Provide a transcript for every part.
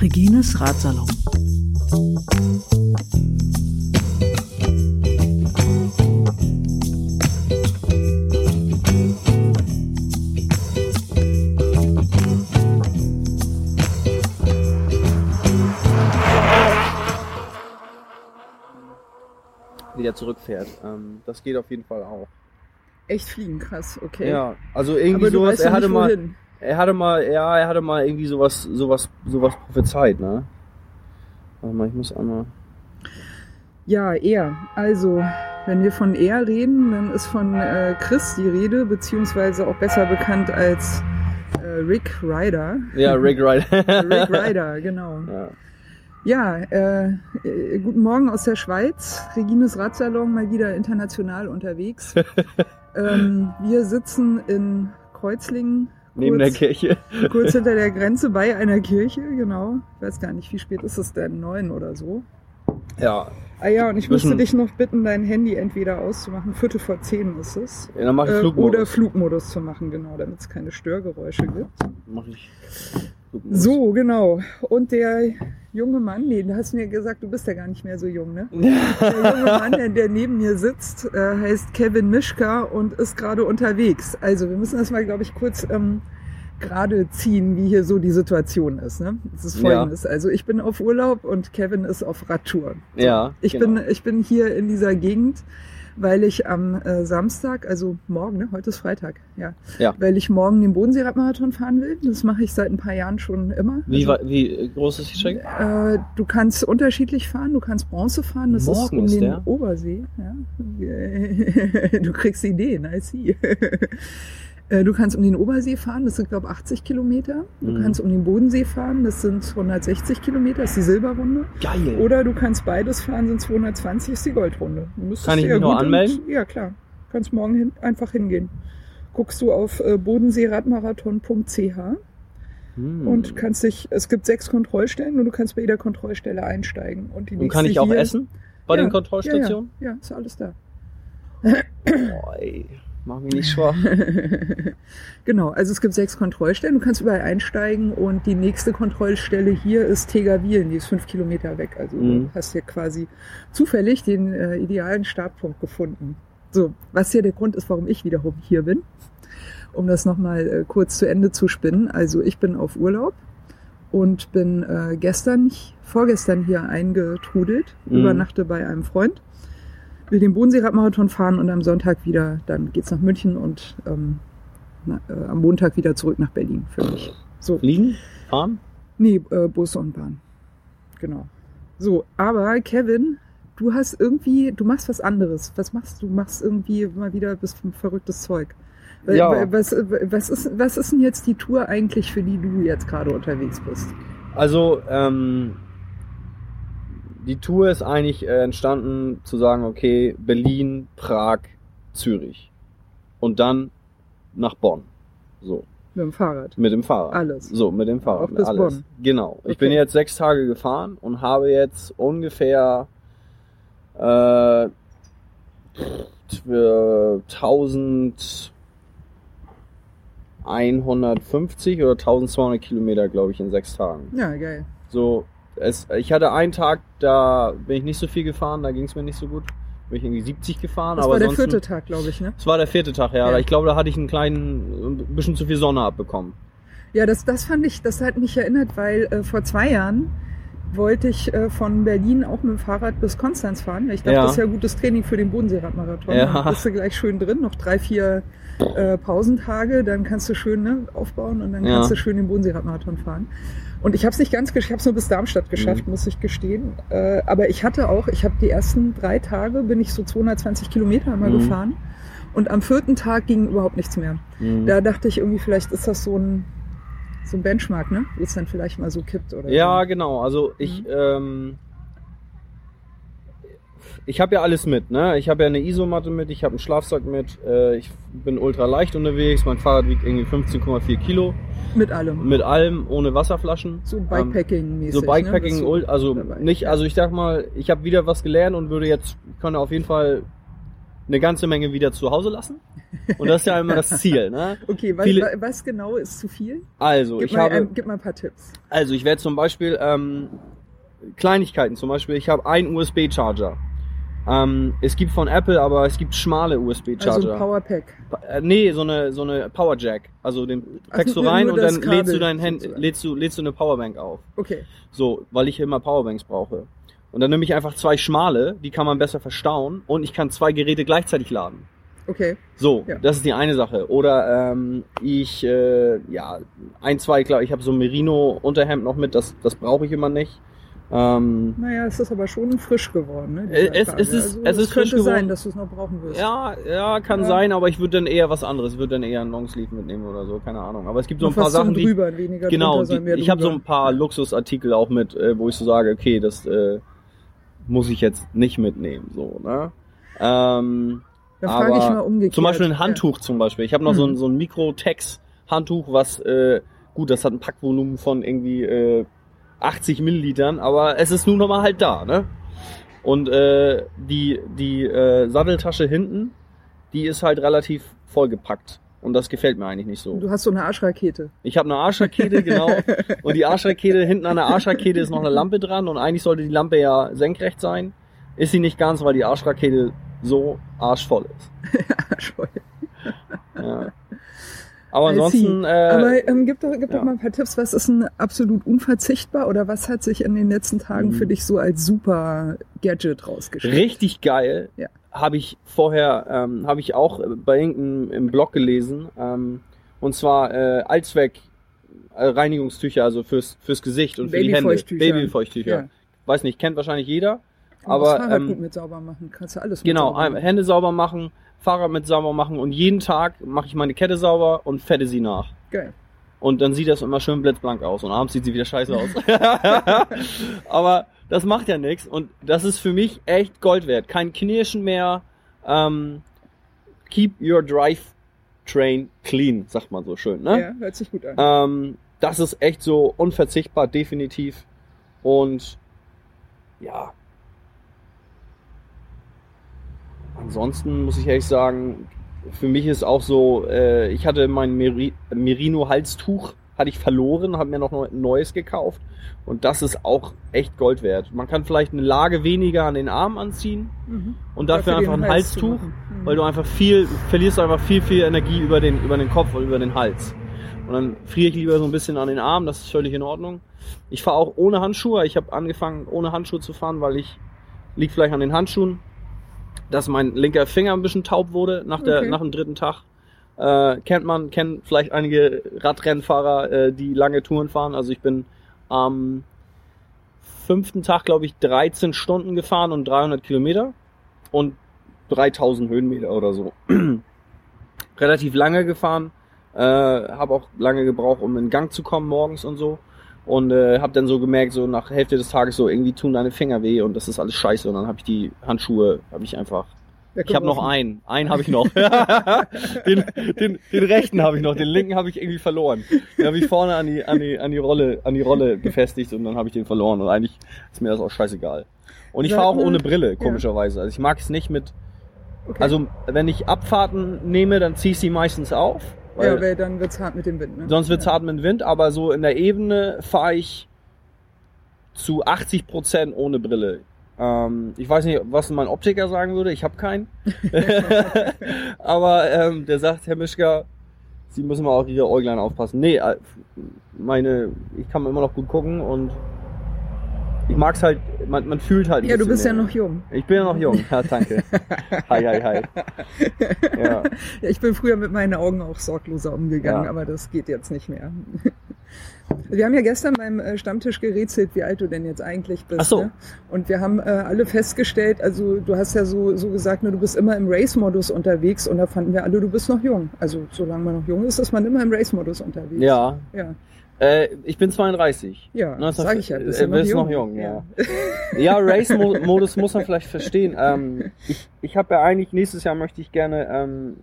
Regines Ratsalon. wieder zurückfährt. Ähm, das geht auf jeden Fall auch. Echt fliegen, krass, okay. Ja, also irgendwie Aber du sowas. Er hatte mal, wohin. er hatte mal, ja, er hatte mal irgendwie sowas, sowas, sowas prophezeit, ne? Warte mal, ich muss einmal. Ja, er. Also, wenn wir von er reden, dann ist von äh, Chris die Rede, beziehungsweise auch besser bekannt als äh, Rick Ryder. Ja, Rick Ryder. Rick Ryder, genau. Ja. Ja, äh, guten Morgen aus der Schweiz. Regines Radsalon mal wieder international unterwegs. ähm, wir sitzen in Kreuzlingen. Neben der Kirche. kurz hinter der Grenze bei einer Kirche, genau. Ich weiß gar nicht, wie spät ist es denn? Neun oder so. Ja, Ah ja, und ich müsste dich noch bitten, dein Handy entweder auszumachen. Viertel vor zehn ist es. ja dann mach ich Äh, Flugmodus. oder Flugmodus zu machen, genau, damit es keine Störgeräusche gibt. Mach ich Flugmodus. So, genau. Und der junge Mann, nee, du hast mir gesagt, du bist ja gar nicht mehr so jung, ne? Der junge Mann, der, der neben mir sitzt, äh, heißt Kevin Mischka und ist gerade unterwegs. Also wir müssen das mal, glaube ich, kurz ähm, gerade ziehen, wie hier so die Situation ist. Ne? Es ist Ja. folgendes. Also ich bin auf Urlaub und Kevin ist auf Radtour. Ja, Ich, genau. bin, ich bin hier in dieser Gegend, weil ich am äh, Samstag, also morgen, ne? heute ist Freitag, ja, Ja. weil ich morgen den Bodenseeradmarathon fahren will. Das mache ich seit ein paar Jahren schon immer. Wie, also, wie groß ist die Strecke? äh, du kannst unterschiedlich fahren, du kannst Bronze fahren, das ist Morgen um ist den der? Obersee. Ja. Du kriegst Ideen, I see. Äh, Du kannst um den Obersee fahren, das sind glaube 80 Kilometer. Du Mhm. kannst um den Bodensee fahren, das sind 160 Kilometer, das ist die Silberrunde. Geil. Oder du kannst beides fahren, sind 220, ist die Goldrunde. Kann ich ja mich noch gut anmelden? Und, ja, klar. Kannst morgen hin, einfach hingehen. Guckst du auf äh, bodenseeradmarathon.ch Hm. und kannst dich, es gibt sechs Kontrollstellen und du kannst bei jeder Kontrollstelle einsteigen. Und, die Und kann ich auch hier, essen bei Ja, den Kontrollstationen? Ja, ja, ist alles da. Boah, ey. Mach mich nicht schwach. genau, also es gibt sechs Kontrollstellen, du kannst überall einsteigen und die nächste Kontrollstelle hier ist Tegerwilen, die ist fünf Kilometer weg. Also Mhm. du hast hier quasi zufällig den äh, idealen Startpunkt gefunden. So, was hier der Grund ist, warum ich wiederum hier bin, um das nochmal äh, kurz zu Ende zu spinnen. Also ich bin auf Urlaub und bin äh, gestern, vorgestern hier eingetrudelt, Mhm. übernachte bei einem Freund will den Bodenseeradmarathon fahren und am Sonntag wieder, dann geht's nach München und ähm, na, äh, am Montag wieder zurück nach Berlin für mich. So, Fliegen? Fahren? nee, äh, Bus und Bahn. Genau. So, aber Kevin, du hast irgendwie, du machst was anderes. Was machst du? Du machst irgendwie mal wieder bis verrücktes Zeug. Weil- Ja. Was, was, ist, was ist denn jetzt die Tour eigentlich, für die du jetzt gerade unterwegs bist? Also, ähm, die Tour ist eigentlich äh, entstanden zu sagen, okay, Berlin, Prag, Zürich. Und dann nach Bonn. So, Mit dem Fahrrad. mit dem Fahrrad. Alles. So, mit dem Fahrrad. Auch bis alles. Bonn. Genau. Ich Okay. bin jetzt sechs Tage gefahren und habe jetzt ungefähr äh, für 1150 oder 1200 Kilometer, glaube ich, in sechs Tagen. Ja, geil. So, es, ich hatte einen Tag, da bin ich nicht so viel gefahren, da ging es mir nicht so gut. Bin ich irgendwie 70 gefahren, Das aber war der ansonsten- vierte Tag, glaube ich, ne? Das war der vierte Tag, ja. Ja. Ich glaube, da hatte ich einen kleinen, ein bisschen zu viel Sonne abbekommen. Ja, das, das fand ich, das hat mich erinnert, weil äh, vor zwei Jahren wollte ich äh, von Berlin auch mit dem Fahrrad bis Konstanz fahren. Ich dachte, Ja. das ist ja gutes Training für den Bodenseeradmarathon. Ja. Dann bist du gleich schön drin, noch drei, vier äh, Pausentage, dann kannst du schön ne, aufbauen und dann Ja. kannst du schön den Bodenseeradmarathon fahren. Und ich habe es nicht ganz geschafft, ich habe es nur bis Darmstadt geschafft, Mhm. muss ich gestehen. Äh, aber ich hatte auch, ich habe die ersten drei Tage, bin ich so 220 Kilometer mal Mhm. gefahren. Und am vierten Tag ging überhaupt nichts mehr. Mhm. Da dachte ich irgendwie, vielleicht ist das so ein, so ein Benchmark, ne? Wo es dann vielleicht mal so kippt oder Ja, so. genau. Also Mhm. ich, ähm, ich habe ja alles mit, ne? Ich habe ja eine Isomatte mit, ich habe einen Schlafsack mit, äh, ich bin ultra leicht unterwegs, mein Fahrrad wiegt irgendwie 15,4 Kilo, Mit allem. mit allem, ohne Wasserflaschen. So Ähm, Bikepacking-mäßig. So Bikepacking, ne? Bist ul- also dabei. nicht, also ich sag mal, ich habe wieder was gelernt und würde jetzt, kann auf jeden Fall eine ganze Menge wieder zu Hause lassen. Und das ist ja immer das Ziel. Ne? Okay, was, Viele- wa- was genau ist zu viel? Also, Gib, ich mal, habe, ähm, gib mal ein paar Tipps. also ich werde zum Beispiel ähm, Kleinigkeiten. Zum Beispiel, ich habe einen USB-Charger. Ähm, es gibt von Apple, aber es gibt schmale Also USB-Charger. ein Powerpack. Äh, nee, so eine so eine Power Jack. Also den packst du nur- rein und dann Kabel lädst du dein Hand, lädst du lädst du eine Powerbank auf. Okay. So, weil ich immer Powerbanks brauche. Und dann nehme ich einfach zwei schmale, die kann man besser verstauen und ich kann zwei Geräte gleichzeitig laden. Okay. So, Ja. das ist die eine Sache. Oder ähm, ich, äh, ja, ein, zwei, klar, ich habe so ein Merino-Unterhemd noch mit, das, das brauche ich immer nicht. Ähm, Naja, es ist aber schon frisch geworden. Ne, Äh, es- es ist- also, es ist frisch könnte sein, geworden. dass du es noch brauchen wirst. ja, ja, kann Ja. sein, aber ich würde dann eher was anderes. Ich würde dann eher einen Longsleeve mitnehmen oder so, keine Ahnung. Aber es gibt so ein paar Sachen, die, drüber, weniger Genau, drunter, sondern die, ich habe so ein paar Luxusartikel auch mit, äh, wo ich so sage, okay, das äh, muss ich jetzt nicht mitnehmen. So, ne? Ähm, Dann frage ich mal umgekehrt. zum Beispiel ein Handtuch zum Beispiel. Ich habe noch so ein, Mhm. so ein Mikrotex-Handtuch, was äh, gut, das hat ein Packvolumen von irgendwie äh, 80 Millilitern, aber es ist nun noch mal halt da, ne? Und äh, die die äh, Satteltasche hinten, die ist halt relativ vollgepackt. Und das gefällt mir eigentlich nicht so. Du hast so eine Arschrakete. Ich habe eine Arschrakete, genau. Und die Arschrakete, hinten an der Arschrakete ist noch eine Lampe dran und eigentlich sollte die Lampe ja senkrecht sein. Ist sie nicht ganz, weil die Arschrakete so arschvoll ist. Arschvoll. Ja. Aber I see. ansonsten, äh, Aber ähm, gib, doch, gib ja. doch mal ein paar Tipps. Was ist denn absolut unverzichtbar oder was hat sich in den letzten Tagen Mhm. für dich so als super Gadget rausgestellt? richtig geil. Ja. Habe ich vorher, ähm, habe ich auch bei irgendeinem im Blog gelesen. Ähm, und zwar äh, Allzweck äh, Reinigungstücher, also fürs, fürs Gesicht und für die Hände. Babyfeuchttücher. Ja. Weiß nicht, kennt wahrscheinlich jeder. Aber das Aber ähm, gut mit sauber machen. Kannst du alles Genau. Hände sauber machen, Fahrrad mit sauber machen und jeden Tag mache ich meine Kette sauber und fette sie nach. Geil. Und dann sieht das immer schön blitzblank aus und abends sieht sie wieder scheiße aus. Aber das macht ja nichts und das ist für mich echt Gold wert. Kein Knirschen mehr. Ähm, keep your drive train clean, sagt man so schön. Ne? Ja, hört sich gut an. Ähm, das ist echt so unverzichtbar, definitiv. Und ja. Ansonsten muss ich ehrlich sagen, für mich ist auch so, äh, ich hatte mein Meri Merino-Halstuch, hatte ich verloren, habe mir noch ein neues gekauft. Und das ist auch echt Gold wert. Man kann vielleicht eine Lage weniger an den Armen anziehen Mhm. und dafür einfach ein Hals Halstuch. Mhm. weil du einfach viel, verlierst einfach viel, viel Energie über den, über den Kopf und über den Hals. Und dann friere ich lieber so ein bisschen an den Armen, das ist völlig in Ordnung. Ich fahre auch ohne Handschuhe. Ich habe angefangen, ohne Handschuhe zu fahren, weil ich liegt vielleicht an den Handschuhen, dass mein linker Finger ein bisschen taub wurde nach, der, Okay. nach dem dritten Tag. Äh, kennt man, kennen vielleicht einige Radrennfahrer, äh, die lange Touren fahren. Also ich bin am fünften Tag, glaube ich, 13 Stunden gefahren und 300 Kilometer und 3000 Höhenmeter oder so. Relativ lange gefahren, äh, habe auch lange gebraucht, um in Gang zu kommen morgens und so. Und äh, habe dann so gemerkt, so nach Hälfte des Tages so irgendwie tun deine Finger weh und das ist alles scheiße. Und dann habe ich die Handschuhe, habe ich einfach. Ich habe noch einen, einen habe ich noch. den, den, den rechten habe ich noch, den linken habe ich irgendwie verloren. Den habe ich vorne an die, an die, an die Rolle, an die Rolle befestigt und dann habe ich den verloren. Und eigentlich ist mir das auch scheißegal. Und ich fahre auch mal- ohne Brille, komischerweise. Also ich mag es nicht mit. Also wenn ich Abfahrten nehme, dann ziehe ich sie meistens auf. Ja, weil dann wird's hart mit dem Wind. Ne? Sonst wird's ja. hart mit dem Wind, aber so in der Ebene fahre ich zu 80 Prozent ohne Brille. Ähm, ich weiß nicht, was mein Optiker sagen würde. Ich habe keinen. aber ähm, der sagt, Herr Mischka, Sie müssen mal auf Ihre Äuglein aufpassen. Nee, äh, meine, ich kann immer noch gut gucken und ich mag's halt, man, man fühlt halt. Ja, du bist ja mehr. noch jung. Ich bin ja noch jung. Ja, danke. hi, hi, hi. Ja. Ja, ich bin früher mit meinen Augen auch sorgloser umgegangen, Ja. aber das geht jetzt nicht mehr. Wir haben ja gestern beim äh, Stammtisch gerätselt, wie alt du denn jetzt eigentlich bist. Ach so. Ne? Und wir haben äh, alle festgestellt, also du hast ja so, so gesagt, ne, du bist immer im Race-Modus unterwegs und da fanden wir alle, du bist noch jung. Also solange man noch jung ist, ist man immer im Race-Modus unterwegs. ja. Ja, Äh, ich bin 32. ja Na, sag ich ja. äh, Bist ja noch bist jung. noch jung, ja. Ja, Race-Modus muss man vielleicht verstehen. Ähm, ich ich habe ja eigentlich, nächstes Jahr möchte ich gerne ähm,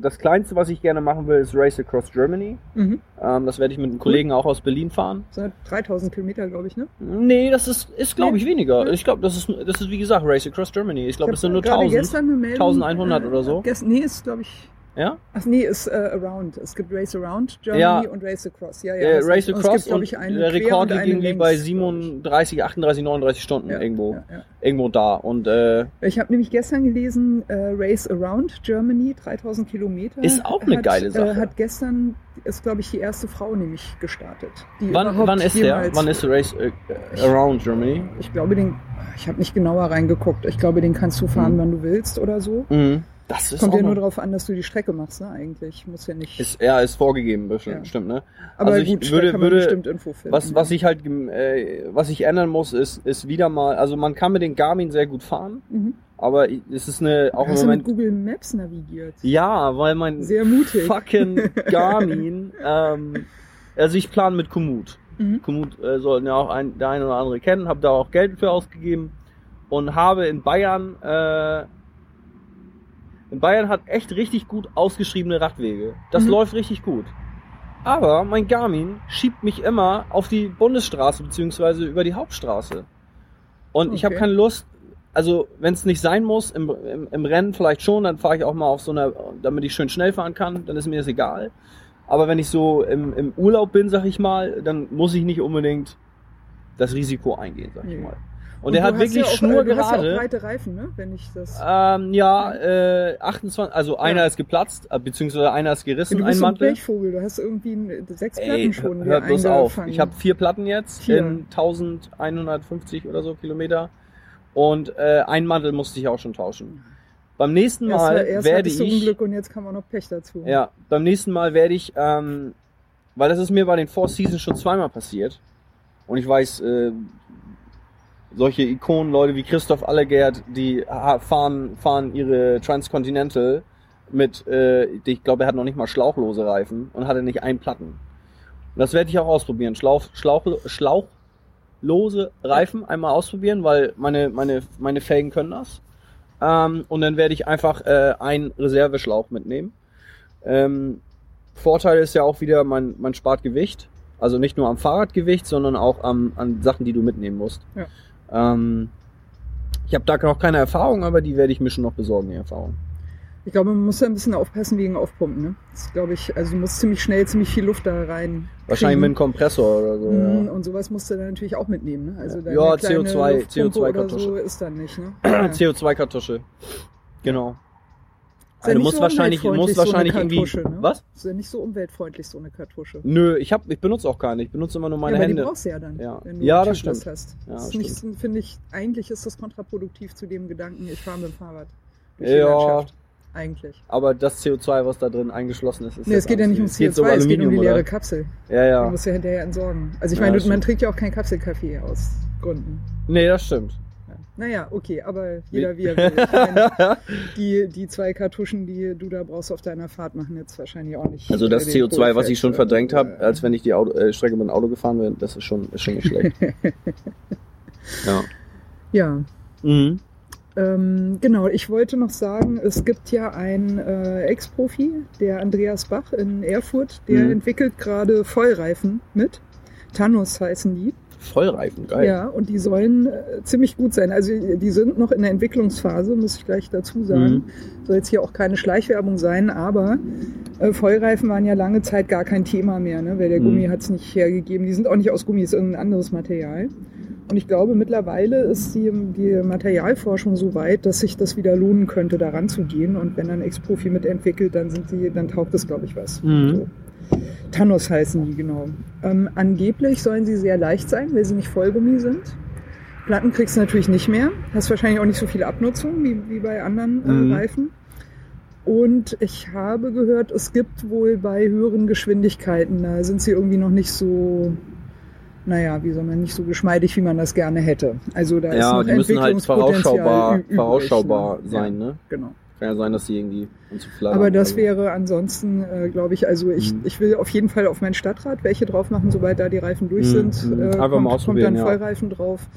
das kleinste, was ich gerne machen will, ist Race Across Germany. Mhm. Ähm, das werde ich mit einem Kollegen auch aus Berlin fahren. Das sind 3000 Kilometer, glaube ich, ne? Nee, das ist, ist glaube ich, weniger. Ich glaube, das ist, das ist wie gesagt Race Across Germany. Ich glaube, es sind nur hab gerade 1000. gestern eine Meldung, 1100 oder so. Gest, nee, ist, glaube ich. Ja? Ach nee, ist äh, Around. Es gibt Race Around Germany Ja. und Race Across. Ja, ja. Äh, Race recht. Und Across es gibt, glaube ich, und eine der Rekord und liegt irgendwie bei glaub ich. 37, 38, 39 Stunden Ja, irgendwo, Ja, irgendwo da. Und äh, Ich habe nämlich gestern gelesen, äh, Race Around Germany, 3000 Kilometer. Ist auch eine hat, geile Sache. Äh, hat gestern, ist glaube ich die erste Frau nämlich gestartet. Die wann, wann ist der? Wann ist Race äh, Around Germany? Ich glaube, den, ich habe nicht genauer reingeguckt. Ich glaube, den kannst du fahren, Mhm. wann du willst oder so. Mhm. Das ist Kommt ja nur darauf an, dass du die Strecke machst, ne? Eigentlich muss ja nicht. ist, ja, ist vorgegeben, bestimmt, Ja. stimmt, ne? aber also ich gut, würde- da kann man würde- bestimmt Info finden. Was, was ich halt, äh, was ich ändern muss, ist, ist wieder mal, also man kann mit den Garmin sehr gut fahren, mhm. aber es ist eine, auch im Hast du mit Moment, Google Maps navigiert? ja, weil mein Sehr mutig. fucking Garmin, ähm, also ich plane mit Komoot. Mhm. Komoot äh, sollten ja auch ein, der eine oder andere kennen, habe da auch Geld für ausgegeben und habe in Bayern, äh, in Bayern hat echt richtig gut ausgeschriebene Radwege. Das Mhm. läuft richtig gut. Aber mein Garmin schiebt mich immer auf die Bundesstraße beziehungsweise über die Hauptstraße. Und ich habe Okay. keine Lust, also wenn es nicht sein muss, im, im, im Rennen vielleicht schon, dann fahre ich auch mal auf so einer, damit ich schön schnell fahren kann, dann ist mir das egal. Aber wenn ich so im, im Urlaub bin, sag ich mal, dann muss ich nicht unbedingt das Risiko eingehen, sag ich Nee. mal. Und, du hat wirklich ja auch, Schnur äh, Du hast ja breite Reifen, ne? Wenn ich das. Ähm, ja, äh, 28, also einer Ja. ist geplatzt, äh, beziehungsweise einer ist gerissen, du ein bist ein Mantel. Blechvogel. Du hast irgendwie ein- sechs Platten Ey, schon hör bloß auf. Ich habe vier Platten jetzt Vier. in 1150 oder so Kilometer und äh, ein Mantel musste ich auch schon tauschen. Beim nächsten erst, Mal erst werde hattest du ich Unglück und jetzt kam auch noch Pech dazu. ja, beim nächsten Mal werde ich, ähm, weil das ist mir bei den Four Seasons schon zweimal passiert und ich weiß, äh, solche Ikonen, Leute wie Christoph Allegert, die fahren, fahren ihre Transcontinental mit, äh, ich glaube, er hat noch nicht mal schlauchlose Reifen und hatte nicht einen Platten. Das werde ich auch ausprobieren. Schlauch, Schlauch, schlauchlose Reifen einmal ausprobieren, weil meine, meine, meine Felgen können das. Ähm, und dann werde ich einfach äh, einen Reserveschlauch mitnehmen. Ähm, Vorteil ist ja auch wieder, man, man spart Gewicht. Also nicht nur am Fahrradgewicht, sondern auch am, an Sachen, die du mitnehmen musst. Ja. Ähm, ich habe da noch keine Erfahrung, aber die werde ich mir schon noch besorgen, die Erfahrung. Ich glaube, man muss da ein bisschen aufpassen wegen Aufpumpen. Ne? Das glaube ich, also du musst ziemlich schnell ziemlich viel Luft da rein. Wahrscheinlich mit einem Kompressor oder so. Mhm, Ja. Und sowas musst du dann natürlich auch mitnehmen. Ne? Also Ja. deine Ja, kleine CO2 Luftpumpe oder CO2-Kartusche. so ist dann nicht. Ne? Ja. CO2-Kartusche. Genau. Ja Also musst so wahrscheinlich, musst umweltfreundlich, so wahrscheinlich irgendwie. Ne? Was? Ist ja nicht so umweltfreundlich, so eine Kartusche. Nö, ich hab, ich benutze auch keine. Ich benutze immer nur meine ja, aber Hände. die brauchst du ja dann, Ja. wenn du Ja, das stimmt. hast. Ja, das ist nicht, finde ich, eigentlich ist das kontraproduktiv zu dem Gedanken, ich fahre mit dem Fahrrad. durch die Ja. Landschaft. Eigentlich. Aber das CO2, was da drin eingeschlossen ist, ist Nee, es geht ja nicht Es geht CO2, so um es geht um die leere oder? Kapsel. Ja, Die ja. musst du hinterher entsorgen. Also ich Ja, meine, man stimmt. trinkt ja auch keinen Kapselkaffee aus Gründen. Nee, das stimmt. Ja. Naja, okay, aber jeder Wie- er will. Ich meine, die, die zwei Kartuschen, die du da brauchst auf deiner Fahrt, machen jetzt wahrscheinlich auch nicht. Also das äh, den CO2, was ich schon verdrängt habe, als wenn ich die Auto, äh, Strecke mit dem Auto gefahren bin, das ist schon, ist schon nicht schlecht. ja. Ja, Mhm. ähm, genau. Ich wollte noch sagen, es gibt ja einen äh, Ex-Profi, der Andreas Bach in Erfurt, der Mhm. entwickelt gerade Vollreifen mit. Thanos heißen die. Vollreifen, geil. Ja, und die sollen äh, ziemlich gut sein. Also die sind noch in der Entwicklungsphase, muss ich gleich dazu sagen. Mhm. Soll jetzt hier auch keine Schleichwerbung sein, aber äh, Vollreifen waren ja lange Zeit gar kein Thema mehr, ne? weil der Mhm. Gummi hat es nicht hergegeben. Die sind auch nicht aus Gummi, ist irgendein anderes Material. Und ich glaube, mittlerweile ist die, die Materialforschung so weit, dass sich das wieder lohnen könnte, daran zu gehen. Und wenn dann Ex-Profi mitentwickelt, dann sind die, dann taugt das, glaube ich, was. Mhm. So. Thanos heißen die, genau. Ähm, angeblich sollen sie sehr leicht sein, weil sie nicht Vollgummi sind. Platten kriegst du natürlich nicht mehr. Hast wahrscheinlich auch nicht so viel Abnutzung wie, wie bei anderen äh, Mhm. Reifen. Und ich habe gehört, es gibt wohl bei höheren Geschwindigkeiten, da sind sie irgendwie noch nicht so, naja, wie soll man, nicht so geschmeidig, wie man das gerne hätte. Also da ist Ja, noch die müssen halt vorausschaubar, übrig, vorausschaubar ne? sein, Ja, ne? genau. Kann ja sein, dass sie irgendwie uns zu flattern. Aber das wäre ansonsten, äh, glaube ich, also ich, Mhm. ich will auf jeden Fall auf mein Stadtrad welche drauf machen, sobald da die Reifen durch Mhm, sind. mhm. Äh, Einfach mal kommt, kommt ausprobieren, dann ja. Vollreifen drauf.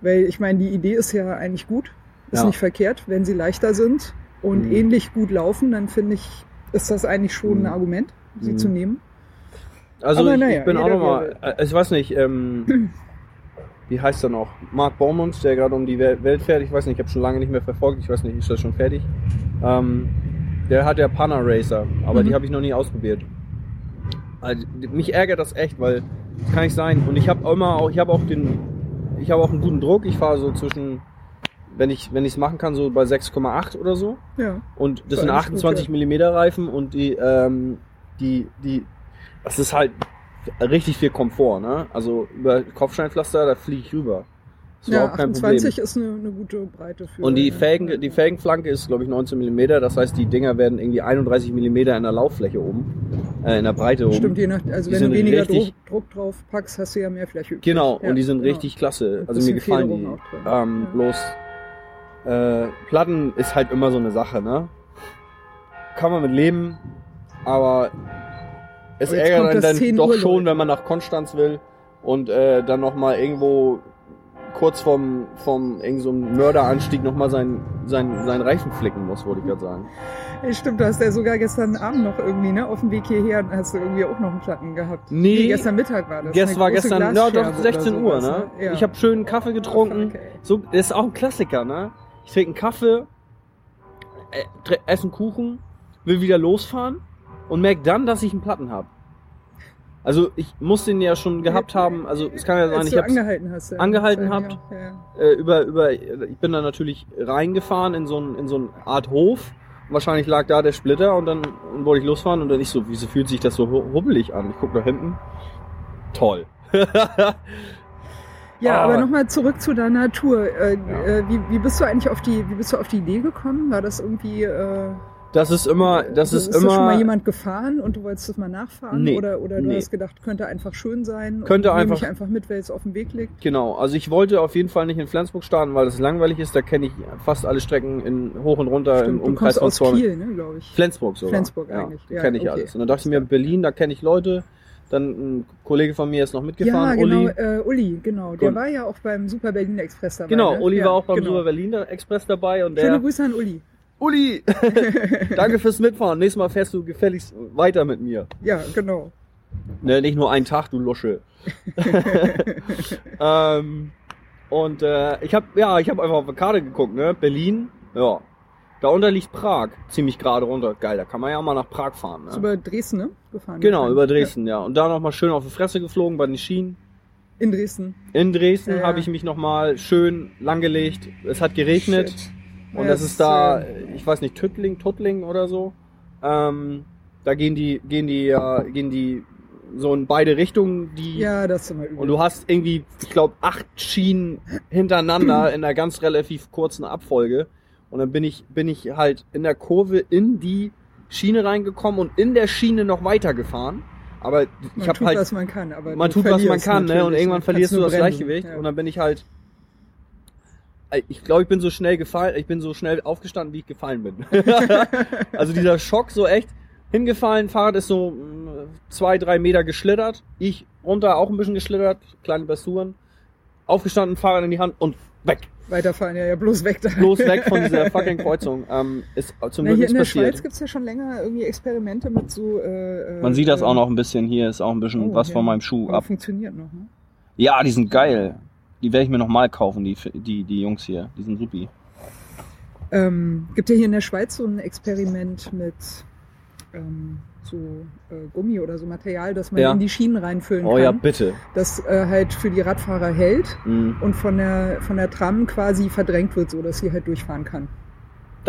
Weil ich meine, die Idee ist ja eigentlich gut. Ist Ja. nicht verkehrt, wenn sie leichter sind. und Mhm. ähnlich gut laufen, dann finde ich, ist das eigentlich schon Mhm. ein Argument, sie Mhm. zu nehmen. Also ich, naja, ich bin auch nochmal, äh, ich weiß nicht, ähm, wie heißt er noch? Mark Baumund, der gerade um die Wel- Welt fährt. Ich weiß nicht, ich habe schon lange nicht mehr verfolgt. Ich weiß nicht, ist das schon fertig? Ähm, der hat ja Pana Racer, aber Mhm. die habe ich noch nie ausprobiert. Also, mich ärgert das echt, weil das kann nicht sein. Und ich habe immer auch, ich habe auch den, ich habe auch einen guten Druck. Ich fahre so zwischen, wenn ich wenn ich es machen kann, so bei 6,8 oder so. Ja. Und das sind eigentlich 28 gut, mm Reifen und die, ähm, die, die, das ist halt richtig viel Komfort, ne? Also über Kopfsteinpflaster, da fliege ich rüber. Ist Ja, überhaupt kein 28 Problem. ist eine, eine gute Breite für. Und die Felgen, die Felgenflanke ist, glaube ich, 19 mm. Das heißt, die Dinger werden irgendwie 31 mm in der Lauffläche oben, äh, in der Breite oben. Stimmt, je nach, also Die wenn du weniger richtig- Druck, Druck drauf packst, hast du ja mehr Fläche übrig. Genau, ja, und die sind genau. richtig klasse. Also mir gefallen die. Federung drin. Ähm, Ja. Bloß äh, Platten ist halt immer so eine Sache, ne? Kann man mit leben, aber es ärgert einen dann 10 doch Uhr schon, wenn man nach Konstanz will und äh, dann nochmal irgendwo kurz vom, vom irgend so einem Mörderanstieg nochmal seinen sein, sein Reifen flicken muss, wollte ich gerade sagen. Stimmt, du hast ja sogar gestern Abend noch irgendwie, ne? Auf dem Weg hierher hast du irgendwie auch noch einen Platten gehabt. Nee. gestern Mittag war das. Gestern Eine war gestern, ja doch, oder 16 Uhr, sowas, ne? Ja. Ich habe schön Kaffee getrunken. Okay. So, das ist auch ein Klassiker, ne? Ich trinke einen Kaffee, äh, einen Kuchen, will wieder losfahren und merke dann, dass ich einen Platten habe. Also ich muss den ja schon gehabt haben, also es kann ja sein, ich du hab's angehalten hast. Ja. angehalten habt. Ja, ja. äh, über, über, ich bin dann natürlich reingefahren in so, ein, in so eine Art Hof. Wahrscheinlich lag da der Splitter und dann wollte ich losfahren und dann ich so, wieso fühlt sich das so hu- hubbelig an? Ich guck nach hinten. Toll. Ja, Ah. aber nochmal zurück zu deiner Tour. Äh, Ja. äh, wie, wie bist du eigentlich auf die, wie bist du auf die Idee gekommen? War das irgendwie, äh, Das ist immer, das ist ist da schon mal immer, jemand gefahren und du wolltest das mal nachfahren? Nee. Oder, oder du Nee. hast gedacht, könnte einfach schön sein? Könnte und einfach- ich einfach mit, weil es auf dem Weg liegt. genau. Also ich wollte auf jeden Fall nicht in Flensburg starten, weil das langweilig ist. Da kenne ich fast alle Strecken in hoch und runter im Stimmt, du Umkreis kommst von aus 200 Kiel, ne, glaube ich. Flensburg sogar. Flensburg ja, eigentlich, ja, kenne ich okay. alles. Und dann dachte ich mir, Berlin, da kenne ich Leute. Dann ein Kollege von mir ist noch mitgefahren, ja, genau, Uli. Äh, Uli, genau. Der Gut. war ja auch beim Super Berlin Express dabei. Genau, ne? Uli ja, war auch beim genau. Super Berliner Express dabei und Schöne der. Grüße an Uli. Uli, danke fürs Mitfahren. Nächstes Mal fährst du gefälligst weiter mit mir. Ja, genau. Ne, nicht nur einen Tag, du Lusche. ähm, und äh, ich habe ja, ich habe einfach auf die Karte geguckt, ne? Berlin, ja. Darunter liegt Prag, ziemlich gerade runter. Geil, da kann man ja mal nach Prag fahren. Ist Ne? über Dresden, ne? Gefahren. Genau, gefahren. über Dresden, ja. Und da nochmal schön auf die Fresse geflogen bei den Schienen. Ja, in Dresden. In Dresden Ja, ja. habe ich mich nochmal schön langgelegt. Es hat geregnet. Shit. Und Ja, das ist da, äh, ich weiß nicht, Tüttling, Tuttling oder so. Ähm, da gehen die, gehen die, ja, gehen die so in beide Richtungen, die. Ja, das ist immer übel. Und du hast irgendwie, ich glaube, acht Schienen hintereinander in einer ganz relativ kurzen Abfolge. Und dann bin ich, bin ich halt in der Kurve in die Schiene reingekommen und in der Schiene noch weitergefahren. Aber ich man habe tut, halt was man kann. Aber man tut, was man kann, ne? Und irgendwann Kannst verlierst du das bremsen. Gleichgewicht. Ja. Und dann bin ich halt. Ich glaube, ich bin so schnell gefallen, ich bin so schnell aufgestanden, wie ich gefallen bin. also dieser Schock, so echt hingefallen, Fahrrad ist so mh, zwei, drei Meter geschlittert. Ich runter auch ein bisschen geschlittert, kleine Blessuren. Aufgestanden, Fahrrad in die Hand und weg. Weiterfahren, ja, ja, bloß weg da. Bloß weg von dieser fucking Kreuzung. Ähm, ist zum Na, Glück hier in der nichts passiert. Schweiz gibt's ja schon länger irgendwie Experimente mit so. Äh, Man sieht das äh, auch noch ein bisschen. Hier ist auch ein bisschen oh, was ja. von meinem Schuh Aber ab. funktioniert noch, ne? Ja, die sind geil. Die werde ich mir nochmal kaufen, die, die, die Jungs hier. Die sind supi. Ähm, gibt ja hier in der Schweiz so ein Experiment mit ähm, so äh, Gummi oder so Material, das man Ja. in die Schienen reinfüllen Oh kann, ja, bitte. das äh, halt für die Radfahrer hält Mhm. und von der von der Tram quasi verdrängt wird, so dass sie halt durchfahren kann.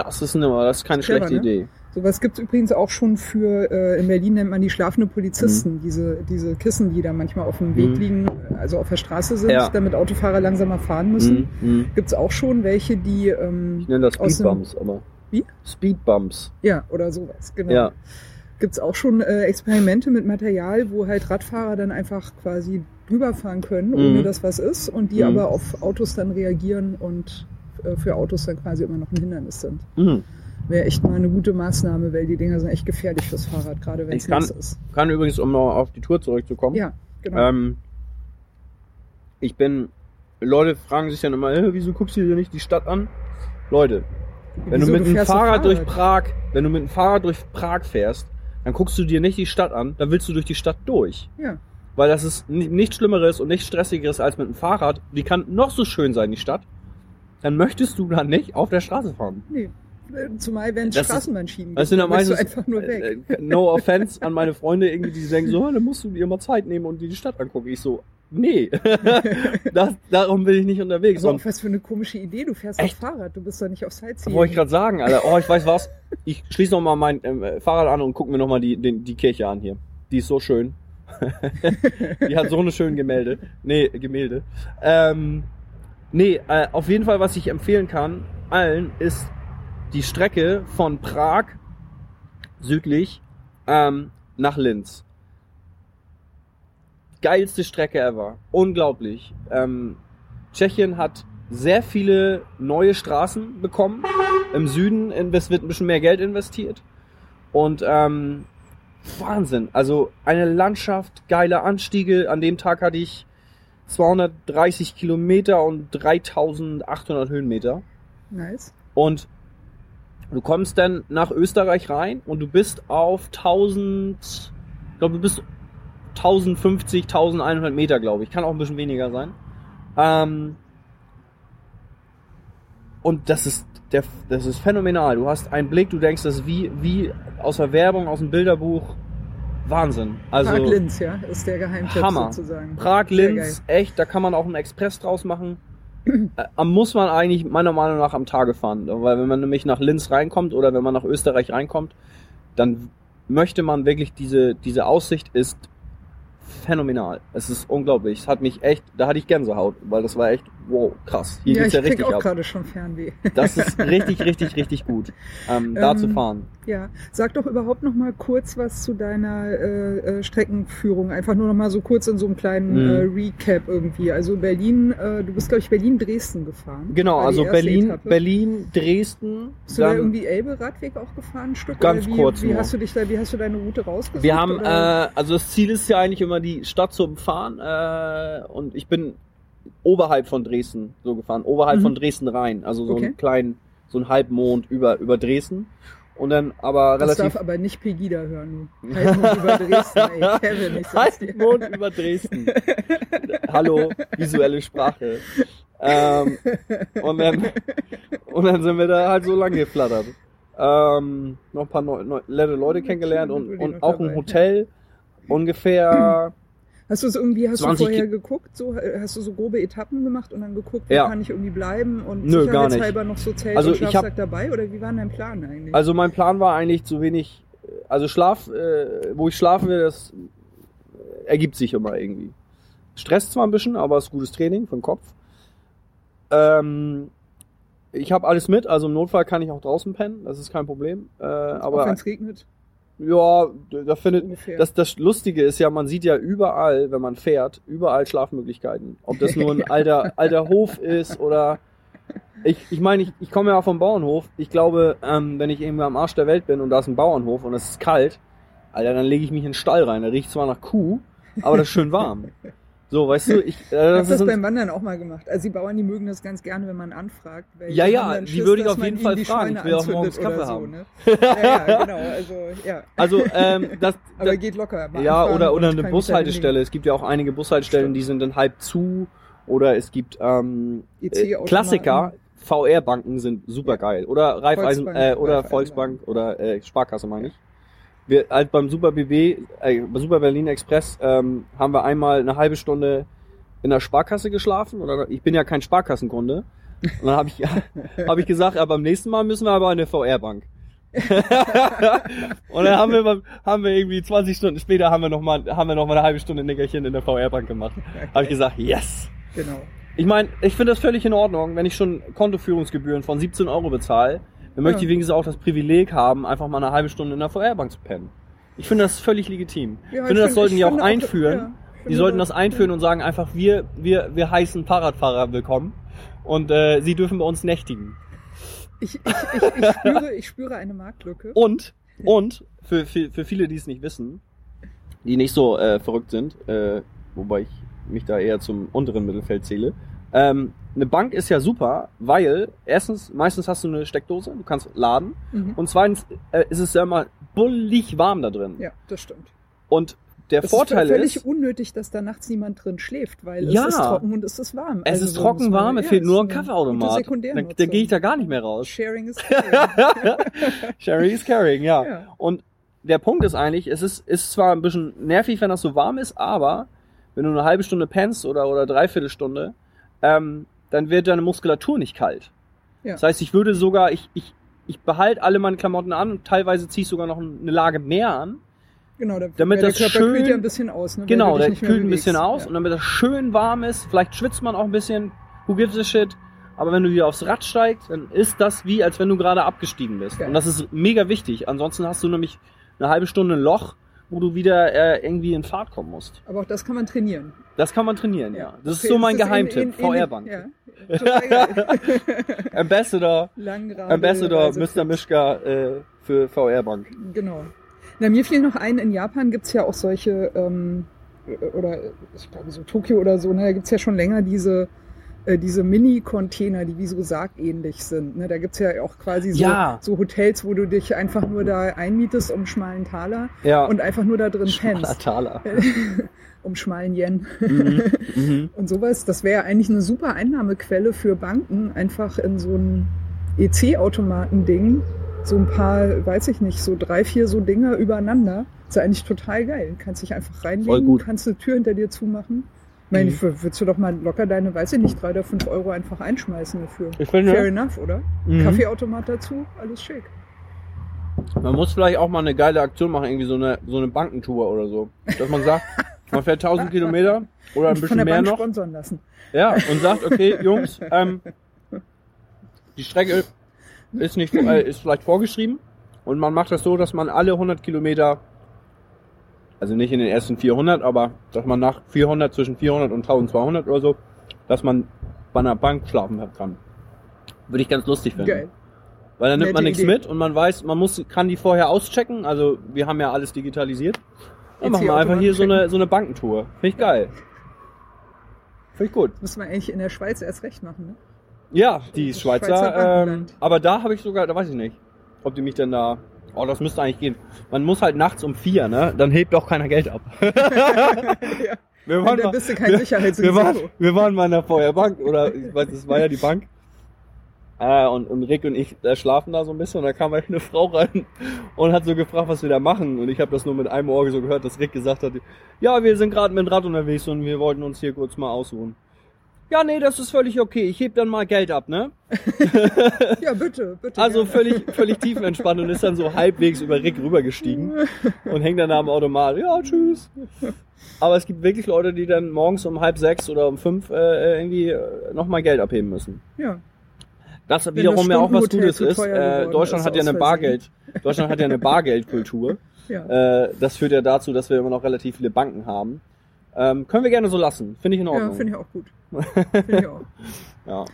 Das ist, eine, das ist keine Clever, schlechte ne? Idee. Sowas gibt's übrigens auch schon für, äh, in Berlin nennt man die schlafende Polizisten, Mhm. diese, diese Kissen, die da manchmal auf dem Weg Mhm. liegen, also auf der Straße sind, Ja. damit Autofahrer langsamer fahren müssen. Mhm. Mhm. Gibt's auch schon welche, die, ähm, Ich nenne das Speedbumps, aber. Wie? Speedbumps. ja, oder sowas, genau. Ja. Gibt's auch schon äh, Experimente mit Material, wo halt Radfahrer dann einfach quasi drüber fahren können, ohne Mhm. dass was ist, und die Mhm. aber auf Autos dann reagieren und für Autos dann quasi immer noch ein Hindernis sind. Mhm. Wäre echt mal eine gute Maßnahme, weil die Dinger sind echt gefährlich fürs Fahrrad, gerade wenn es nass ist. Kann übrigens, um noch auf die Tour zurückzukommen. Ja, genau. Ähm, ich bin. Leute fragen sich dann immer, äh, wieso guckst du dir nicht die Stadt an? Leute, Wenn Wieso? du mit dem Fahrrad durch Prag, wenn du mit dem Fahrrad durch Prag fährst, dann guckst du dir nicht die Stadt an, dann willst du durch die Stadt durch. Ja. Weil das ist ni- nichts Schlimmeres und nichts Stressigeres als mit dem Fahrrad. Die kann noch so schön sein, die Stadt. Dann möchtest du da nicht auf der Straße fahren. Nee. Äh, Zumal, wenn es Straßenbahnschienen Das sind dann meistens, einfach nur weg. äh, äh, no offense an meine Freunde irgendwie, die denken so, "Ah, dann musst du dir mal Zeit nehmen und dir die Stadt angucken. Ich so, nee, das, darum bin ich nicht unterwegs. Aber auch was für eine komische Idee. Du fährst Echt? auf Fahrrad, du bist doch nicht auf Sightseeing. wollte ich gerade sagen, Alter, oh, ich weiß was. Ich schließe noch mal mein ähm, Fahrrad an und gucke mir noch mal die, den, die Kirche an hier. Die ist so schön. die hat so eine schöne Gemälde. Nee, Gemälde. Ähm, nee, äh, auf jeden Fall, was ich empfehlen kann, allen, ist die Strecke von Prag südlich ähm, nach Linz. Geilste Strecke ever. Unglaublich. Ähm, Tschechien hat sehr viele neue Straßen bekommen. Im Süden wird ein bisschen mehr Geld investiert. Und ähm, Wahnsinn. Also eine Landschaft, geile Anstiege. An dem Tag hatte ich 230 Kilometer und 3800 Höhenmeter. Nice. Und du kommst dann nach Österreich rein und du bist auf 1000, ich glaube, du bist 1050, 1100 Meter, glaube ich. Kann auch ein bisschen weniger sein. Ähm, und das ist, der, das ist phänomenal. Du hast einen Blick, du denkst, das ist wie, wie aus der Werbung, aus dem Bilderbuch. Wahnsinn. Also, Prag Linz, ja, ist der Geheimtipp Hammer. sozusagen. Prag, Sehr Linz, echt, da kann man auch einen Express draus machen. äh, muss man eigentlich meiner Meinung nach am Tage fahren. Weil wenn man nämlich nach Linz reinkommt oder wenn man nach Österreich reinkommt, dann möchte man wirklich diese, diese Aussicht ist phänomenal. Es ist unglaublich. Es hat mich echt, da hatte ich Gänsehaut, weil das war echt, wow, krass. Hier ja, geht's ich ja krieg richtig auch ab. gerade schon Fernweh. Das ist richtig, richtig, richtig gut, ähm, da Ähm, zu fahren. Ja, sag doch überhaupt noch mal kurz was zu deiner äh, äh, Streckenführung. Einfach nur noch mal so kurz in so einem kleinen Mhm. äh, Recap irgendwie. Also Berlin, äh, du bist glaube ich Berlin-Dresden gefahren. Genau, also Berlin, Etappe. Berlin, Dresden. Bist du da irgendwie Elbe-Radweg auch gefahren, ein Stück? Ganz wie, kurz Wie nur. hast du dich da, wie hast du deine Route rausgesucht? Wir haben, äh, also das Ziel ist ja eigentlich immer die Stadt zu umfahren äh, und ich bin oberhalb von Dresden so gefahren, oberhalb Mhm. von Dresden rein, also so Okay. einen kleinen, so einen Halbmond über über Dresden und dann aber das relativ darf aber nicht Pegida hören. Halbmond über Dresden, ey, Kevin, ich sag's dir. Halbmond über Dresden. Hallo, visuelle Sprache. Ähm, und dann und dann sind wir da halt so lang geflattert. Ähm, noch ein paar neu, neu, nette Leute kennengelernt und, und auch ein Hotel ungefähr Hast du es irgendwie, hast du 20 vorher geguckt, so, hast du so grobe Etappen gemacht und dann geguckt, wo Ja. kann ich irgendwie bleiben und Nö, sicherheitshalber noch so Zelt Also und ich hab- Schlafsack dabei oder wie war dein Plan eigentlich? Also mein Plan war eigentlich zu wenig, also Schlaf, äh, wo ich schlafen will, das ergibt sich immer irgendwie. Stresst zwar ein bisschen, aber es ist gutes Training für den Kopf. Ähm, ich habe alles mit, also im Notfall kann ich auch draußen pennen, das ist kein Problem. Äh, auch wenn es regnet, ja, da findet ungefähr. das, das Lustige ist ja, man sieht ja überall, wenn man fährt, überall Schlafmöglichkeiten. Ob das nur ein alter, alter Hof ist oder. Ich, ich meine, ich, ich komme ja vom Bauernhof. Ich glaube, ähm, wenn ich irgendwo am Arsch der Welt bin und da ist ein Bauernhof und es ist kalt, Alter, dann lege ich mich in den Stall rein. Der riecht zwar nach Kuh, aber das ist schön warm. So, weißt du, ich. Äh, ich das habe ist das beim Wandern auch mal gemacht. Also die Bauern, die mögen das ganz gerne, wenn man anfragt. Ja, ja, die Schiss, würde ich auf jeden Fall fragen. Ich will auch morgens Kaffee so, haben. Ne? Ja, ja, genau. Also, ja. also, ähm, das, Aber geht locker. mal Ja, oder, oder eine Bushaltestelle. Es gibt ja auch einige Bushaltestellen, die sind dann halb zu. Oder es gibt ähm, äh, EC-Automaten. Klassiker. VR-Banken sind super geil. Oder Raiffeisen, äh, oder Volksbank oder äh, Sparkasse meine ich. Wir halt beim Super BB, äh, Super Berlin Express ähm, haben wir einmal eine halbe Stunde in der Sparkasse geschlafen. Oder ich bin ja kein Sparkassenkunde. Und dann habe ich, hab ich gesagt, ja, beim nächsten Mal müssen wir aber in eine VR-Bank. und dann haben wir, haben wir irgendwie 20 Stunden später haben wir noch mal, haben wir noch mal eine halbe Stunde Nickerchen in der VR-Bank gemacht. Habe ich gesagt, yes. Genau. Ich meine, ich finde das völlig in Ordnung, wenn ich schon Kontoführungsgebühren von 17 Euro bezahle, dann möchte ich wenigstens auch das Privileg haben, einfach mal eine halbe Stunde in der VR-Bank zu pennen. Ich finde das völlig legitim. Ich finde, das sollten die auch einführen. die sollten das einführen und sagen einfach, wir, wir, wir heißen Fahrradfahrer willkommen und äh, sie dürfen bei uns nächtigen. Ich, ich, ich, ich, spüre, ich spüre eine Marktlücke. Und, und, für, für, für viele, die es nicht wissen, die nicht so äh, verrückt sind, äh, wobei ich mich da eher zum unteren Mittelfeld zähle, ähm, eine Bank ist ja super, weil erstens, meistens hast du eine Steckdose, du kannst laden. Mhm. Und zweitens äh, ist es ja immer bullig warm da drin. Ja, das stimmt. Und der Es Vorteil ist völlig ist, unnötig, dass da nachts niemand drin schläft, weil Ja. es ist trocken und es ist warm. es Also ist trocken warm, es fehlt es nur ein Kaffeeautomat. Da, Sekundärnutzung. da gehe ich da gar nicht mehr raus. Sharing is caring. Sherry is caring, ja. Ja. Und der Punkt ist eigentlich, es ist, ist zwar ein bisschen nervig, wenn das so warm ist, aber wenn du eine halbe Stunde pennst oder, oder dreiviertel Stunde, ähm, dann wird deine Muskulatur nicht kalt. Ja. Das heißt, ich würde sogar, ich, ich, ich behalte alle meine Klamotten an und teilweise ziehe ich sogar noch eine Lage mehr an. Genau, da, Damit das Körper kühlt schön- ja ein bisschen aus. Ne, Genau, der kühlt ein bisschen aus Ja. und damit das schön warm ist, vielleicht schwitzt man auch ein bisschen, who gives a shit. Aber wenn du wieder aufs Rad steigst, dann ist das wie, als wenn du gerade abgestiegen bist. Geil. Und das ist mega wichtig. Ansonsten hast du nämlich eine halbe Stunde ein Loch, wo du wieder äh, irgendwie in Fahrt kommen musst. Aber auch das kann man trainieren. Das kann man trainieren, ja. Das ist Okay, so mein das Geheimtipp. VR-Bank. Ja. Ambassador, Langradel, Ambassador. Mr. Mischka äh, für VR-Bank. Genau. Na, mir fiel noch ein, in Japan gibt's ja auch solche, ähm, oder ich glaube so Tokio oder so, ne, da gibt's ja schon länger diese, äh, diese Mini-Container, die wie so sargähnlich sind. Ne? Da gibt's ja auch quasi so, Ja. so Hotels, wo du dich einfach nur da einmietest um einen schmalen Taler Ja. und einfach nur da drin Schmaler pennst. Taler. um schmalen Yen. mhm. Mhm. Und sowas, das wäre eigentlich eine super Einnahmequelle für Banken, einfach in so ein EC-Automaten-Ding, so ein paar, weiß ich nicht, so drei, vier so Dinger übereinander. ist ja eigentlich total geil. Kannst dich einfach reinlegen, kannst eine Tür hinter dir zumachen. Ich meine, Mhm. würdest du doch mal locker deine, weiß ich nicht, drei oder fünf Euro einfach einschmeißen dafür. Ich finde, Fair enough, oder? Mhm. Kaffeeautomat dazu, alles schick. Man muss vielleicht auch mal eine geile Aktion machen, irgendwie so eine, so eine Bankentour oder so. Dass man sagt, man fährt 1000 Kilometer oder ein Und von bisschen der mehr Bank noch. sponsern lassen. Ja, und sagt, okay, Jungs, ähm, die Strecke ist nicht, äh, ist vielleicht vorgeschrieben und man macht das so, dass man alle 100 Kilometer, also nicht in den ersten 400, aber dass man nach 400, zwischen 400 und 1200 oder so, dass man bei einer Bank schlafen kann. Würde ich ganz lustig finden. Geil. Weil dann nimmt Nette man nichts Idee. mit und man weiß, man muss, kann die vorher auschecken. Also wir haben ja alles digitalisiert. Dann machen wir einfach hier so eine, so eine Bankentour. Finde ich geil. Finde ich gut. Müssen wir eigentlich in der Schweiz erst recht machen, ne? Ja, die Schweizer. Schweizer ähm, aber da habe ich sogar, da weiß ich nicht, ob die mich denn da. Oh, das müsste eigentlich gehen. Man muss halt nachts um vier, ne? Dann hebt auch keiner Geld ab. ja. Wir waren, mal, wir, wir, waren, wir waren mal in der Feuerbank oder ich weiß, das war ja die Bank. Äh, und, und Rick und ich äh, schlafen da so ein bisschen und da kam halt eine Frau rein und hat so gefragt, was wir da machen. Und ich habe das nur mit einem Ohr so gehört, dass Rick gesagt hat, ja, wir sind gerade mit dem Rad unterwegs und wir wollten uns hier kurz mal ausruhen. Ja, nee, das ist völlig okay. Ich heb dann mal Geld ab, ne? Ja, bitte, bitte. Also gerne. völlig, völlig tiefenentspannt und ist dann so halbwegs über Rick rübergestiegen und hängt dann da am Automat. Ja, tschüss. Aber es gibt wirklich Leute, die dann morgens um halb sechs oder um fünf äh, irgendwie nochmal Geld abheben müssen. Ja. Das Wenn wiederum ja auch was Gutes ist. Äh, Deutschland ist hat ja eine. Bargeld. Deutschland hat ja eine Bargeldkultur. Ja. Äh, das führt ja dazu, dass wir immer noch relativ viele Banken haben. Ähm, können wir gerne so lassen. Finde ich in Ja, Ordnung. finde ich auch gut. Finde ich auch. ja.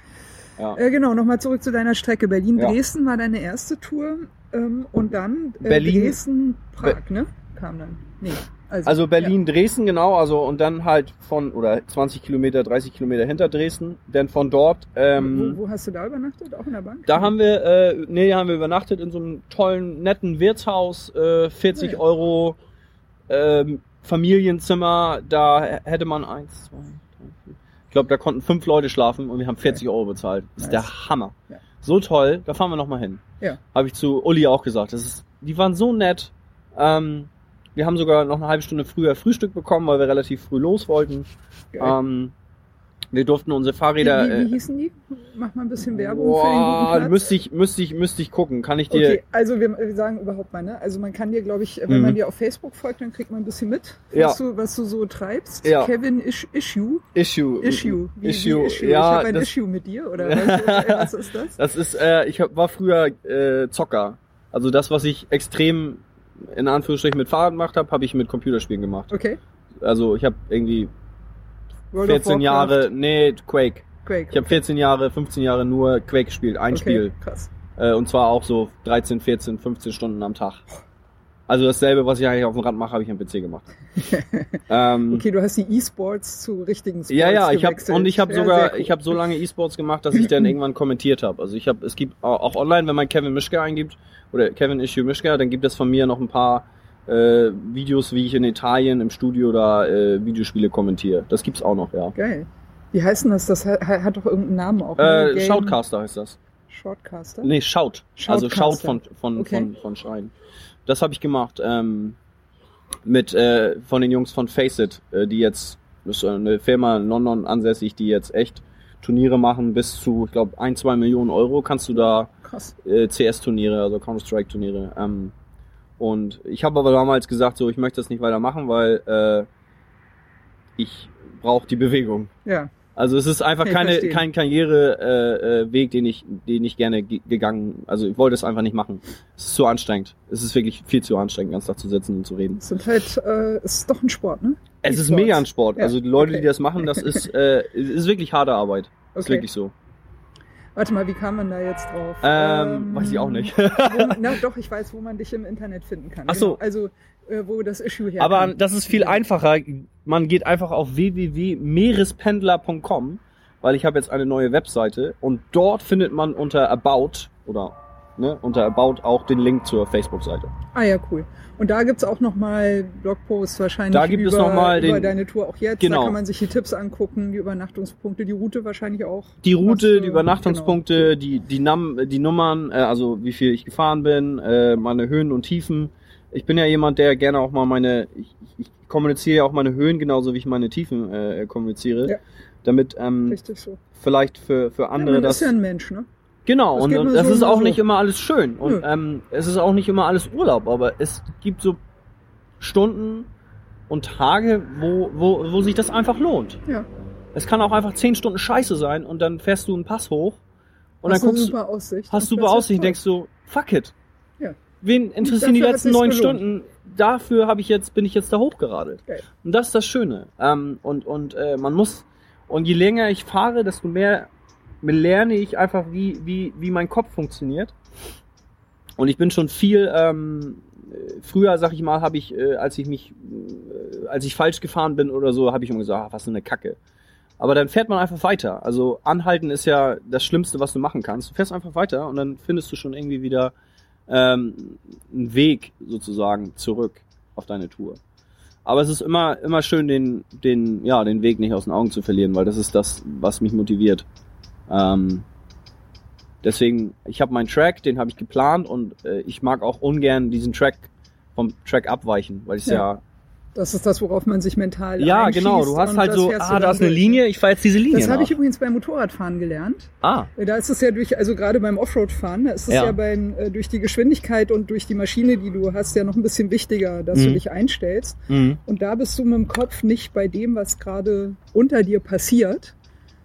Ja. Äh, genau, nochmal zurück zu deiner Strecke. Berlin-Dresden Ja. war deine erste Tour ähm, und dann äh, Berlin- Dresden-Prag, ne? Kam dann. Nee. Also, Also Berlin, Dresden, genau, also und dann halt von, oder 20 Kilometer, 30 Kilometer hinter Dresden, denn von dort, Ja. ähm, wo, wo hast du da übernachtet? Auch in der Bank? da haben wir, äh, nee, haben wir übernachtet in so einem tollen, netten Wirtshaus, äh, 40 Ja. Euro, ähm, Familienzimmer, da hätte man eins, zwei, glaube, da konnten fünf Leute schlafen und wir haben 40 Euro bezahlt. Das ist Nice. der Hammer. Ja. So toll, da fahren wir nochmal hin. Ja. Habe ich zu Uli auch gesagt. Das ist, die waren so nett. Ähm, wir haben sogar noch eine halbe Stunde früher Frühstück bekommen, weil wir relativ früh los wollten. Ähm, wir durften unsere wie, Fahrräder. wie, wie äh, hießen die? Mach mal ein bisschen Werbung für den boah, guten Platz. müsste ich, müsste ich, müsste ich gucken. Kann ich dir. Okay, also wir, wir sagen überhaupt mal, ne? Also man kann dir, glaube ich, wenn Mhm. man dir auf Facebook folgt, dann kriegt man ein bisschen mit, Ja. was, du, was du so treibst. Ja. Kevin Ish, Issue. Issue. Issue. Wie, Issue. Wie Issue. Ja, ich habe ein das, Issue mit dir, oder was, was ist das? das ist, äh, ich hab, war früher äh, Zocker. Also das, was ich extrem in Anführungsstrichen mit Fahrrad gemacht habe, habe ich mit Computerspielen gemacht. Okay. Also ich habe irgendwie World of 14 Warcraft, Jahre, nee, Quake. Quake. Ich habe 14 Jahre, 15 Jahre nur Quake gespielt, ein okay, Spiel. Krass. Äh, und zwar auch so 13, 14, 15 Stunden am Tag. Also dasselbe, was ich eigentlich auf dem Rad mache, habe ich am PC gemacht. ähm, Okay, du hast die E-Sports zu richtigen Sports ja, ja, ich habe und ich habe Ja, sogar, cool. ich habe so lange E-Sports gemacht, dass ich dann irgendwann kommentiert habe. Also ich habe, es gibt au- auch online, wenn man Kevin Mischke eingibt oder Kevin Issue Mischke, dann gibt es von mir noch ein paar äh, Videos, wie ich in Italien im Studio da äh, Videospiele kommentiere. Das gibt's auch noch, ja. Geil. Wie heißt denn das? Das hat, hat doch irgendeinen Namen auch. Äh, Shoutcaster heißt das. Shortcaster? Nee, Shout. Also Shoutcaster. Shout von von Okay. von von Schreien. Das habe ich gemacht ähm, mit äh, von den Jungs von Faceit, äh, die jetzt das ist eine Firma in London ansässig, die jetzt echt Turniere machen bis zu, ich glaube, ein, zwei Millionen Euro kannst du da Krass. äh, CS-Turniere, also Counter-Strike-Turniere. Ähm, und ich habe aber damals gesagt, so ich möchte das nicht weitermachen, weil äh, ich brauche die Bewegung. Ja. Also es ist einfach Ich keine, verstehe. kein Karriereweg, äh, äh, den ich, den ich gerne ge gegangen. Also ich wollte es einfach nicht machen. Es ist zu anstrengend. Es ist wirklich viel zu anstrengend, den ganzen Tag zu sitzen und zu reden. Es sind halt, äh, es ist doch ein Sport, ne? Es ist mega ein Sport. Ja, Also die Leute, okay. die das machen, das ist, äh, ist wirklich harte Arbeit. Ist Okay. wirklich so. Warte mal, wie kam man da jetzt drauf? Ähm, weiß ich auch nicht. wo, na doch, ich weiß, wo man dich im Internet finden kann. Ach so. Genau. Also, äh, wo das Issue herkommt. Aber das ist viel einfacher. Man geht einfach auf www.meerespendler.com, weil ich habe jetzt eine neue Webseite und dort findet man unter About oder ne, unter About auch den Link zur Facebook-Seite. Ah ja, cool. Und da gibt's auch nochmal Blogposts wahrscheinlich Da gibt über, es noch mal über den- deine Tour auch jetzt. Genau. Da kann man sich die Tipps angucken, die Übernachtungspunkte, die Route wahrscheinlich auch. Die Was Route, du- die Übernachtungspunkte, die, die, Nam die Nummern, äh, also wie viel ich gefahren bin, äh, meine Höhen und Tiefen. Ich bin ja jemand, der gerne auch mal meine, ich, ich kommuniziere ja auch meine Höhen genauso wie ich meine Tiefen äh, kommuniziere. Ja. Damit ähm, Genau. Richtig so. vielleicht für, für andere ja, man das. ist ja ein Mensch, ne? Genau, Das und, und das so ist auch so. nicht immer alles schön. Und Nö. ähm, es ist auch nicht immer alles Urlaub, aber es gibt so Stunden und Tage, wo, wo, wo sich das einfach lohnt. Ja. Es kann auch einfach zehn Stunden Scheiße sein und dann fährst du einen Pass hoch und hast dann guckst du, super Aussicht. hast super Aussicht, denkst du, fuck it. Ja. Wen interessieren die letzten neun. Stunden? Dafür habe ich jetzt, bin ich jetzt da hochgeradelt. Geil. Und das ist das Schöne. Ähm, und und äh, man muss, und je länger ich fahre, desto mehr lerne ich einfach, wie, wie, wie mein Kopf funktioniert. Und ich bin schon viel, ähm, äh, früher, sag ich mal, habe ich, äh, als ich mich, äh, als ich falsch gefahren bin oder so, habe ich immer gesagt, ah, was für eine Kacke. Aber dann fährt man einfach weiter. Also anhalten ist ja das Schlimmste, was du machen kannst. Du fährst einfach weiter und dann findest du schon irgendwie wieder ähm, einen Weg sozusagen zurück auf deine Tour. Aber es ist immer, immer schön, den, den, ja, den Weg nicht aus den Augen zu verlieren, weil das ist das, was mich motiviert. Ähm, deswegen, ich habe meinen Track, den habe ich geplant und äh, ich mag auch ungern diesen Track vom Track abweichen, weil ich Ja. ja, Das ist das, worauf man sich mental ja, genau, du hast halt so, du ah, da ist eine. Linie, ich fahre jetzt diese Linie Das habe ich übrigens beim Motorradfahren gelernt. Ah, Da ist es ja durch, also gerade beim Offroad-Fahren, da ist es Ja. ja, beim, äh, durch die Geschwindigkeit und durch die Maschine, die du hast, ja noch ein bisschen wichtiger, dass du Mhm. dich einstellst. mhm. Und da bist du mit dem Kopf nicht bei dem, was gerade unter dir passiert,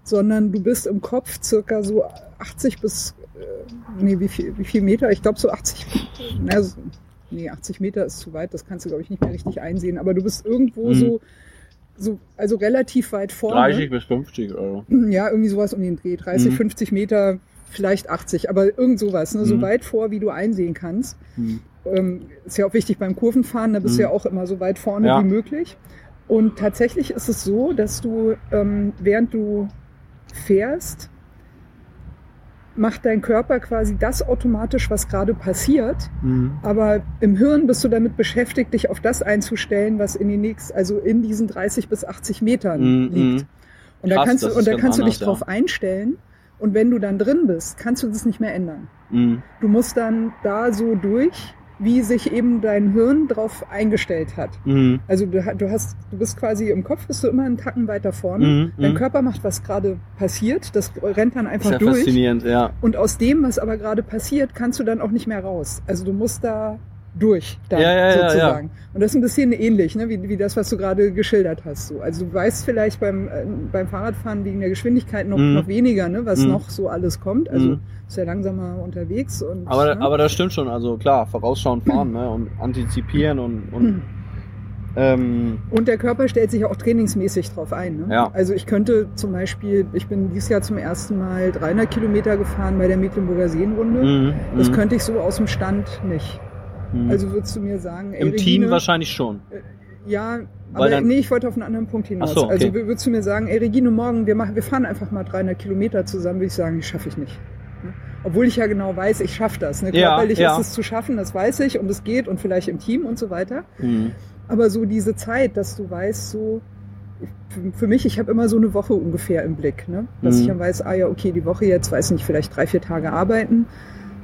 sondern du bist im Kopf circa so 80 bis, äh, nee, wie viel, wie viel Meter? Ich glaube so 80, na, nee, 80 Meter ist zu weit, das kannst du, glaube ich, nicht mehr richtig einsehen, aber du bist irgendwo Mhm. so, so, also relativ weit vorne. 30 bis 50 Euro. Ja, irgendwie sowas um den Dreh. 30, Mhm. 50 Meter, vielleicht 80, aber irgend sowas, ne? so Mhm. weit vor, wie du einsehen kannst. Mhm. Ähm, ist ja auch wichtig beim Kurvenfahren, da bist du Mhm. ja auch immer so weit vorne Ja. wie möglich. Und tatsächlich ist es so, dass du, ähm, während du fährst, macht dein Körper quasi das automatisch, was gerade passiert. Mhm. Aber im Hirn bist du damit beschäftigt, dich auf das einzustellen, was in den nächsten, also in diesen 30 bis 80 Metern Mhm. liegt. Und da Krass, kannst du, und da kannst du dich ja. drauf einstellen. Und wenn du dann drin bist, kannst du das nicht mehr ändern. Mhm. Du musst dann da so durch, wie sich eben dein Hirn drauf eingestellt hat. Mhm. Also du, du hast, du bist quasi im Kopf bist du immer einen Tacken weiter vorne. Mhm. Dein Mhm. Körper macht, was gerade passiert. Das rennt dann Ist einfach ja durch. faszinierend, ja. Und aus dem, was aber gerade passiert, kannst du dann auch nicht mehr raus. Also du musst da durch, dann Ja, ja, ja, sozusagen. Und das ist ein bisschen ähnlich, ne, wie, wie das, was du gerade geschildert hast. So. Also du weißt vielleicht beim, äh, beim Fahrradfahren wegen der Geschwindigkeit noch, Mhm. noch weniger, ne, was Mhm. noch so alles kommt. Also Mhm. ist ja langsamer unterwegs. Und, Aber, ne? aber das stimmt schon, also klar, vorausschauend fahren ne? und antizipieren und, und ähm, Und der Körper stellt sich auch trainingsmäßig drauf ein. Ne? Ja. Also ich könnte zum Beispiel, ich bin dieses Jahr zum ersten Mal 300 Kilometer gefahren bei der Mecklenburger Seenrunde. mhm, Das mhm. könnte ich so aus dem Stand nicht. Hm. Also würdest du mir sagen, ey, Im Regine, Team wahrscheinlich schon. Ja, Weil aber dann- nee, ich wollte auf einen anderen Punkt hinaus. So, okay. Also wür- würdest du mir sagen, ey Regine, morgen, wir, machen, wir fahren einfach mal 300 Kilometer zusammen, würde ich sagen, die schaffe ich nicht. Ne? Obwohl ich ja genau weiß, ich schaffe das. Ne? Ja, Körperlich ja. ist es zu schaffen, das weiß ich und es geht und vielleicht im Team und so weiter. Hm. Aber so diese Zeit, dass du weißt, so für- für mich, ich habe immer so eine Woche ungefähr im Blick, ne? dass Mhm. ich dann weiß, ah ja, okay, die Woche jetzt, weiß nicht, vielleicht drei, vier Tage arbeiten,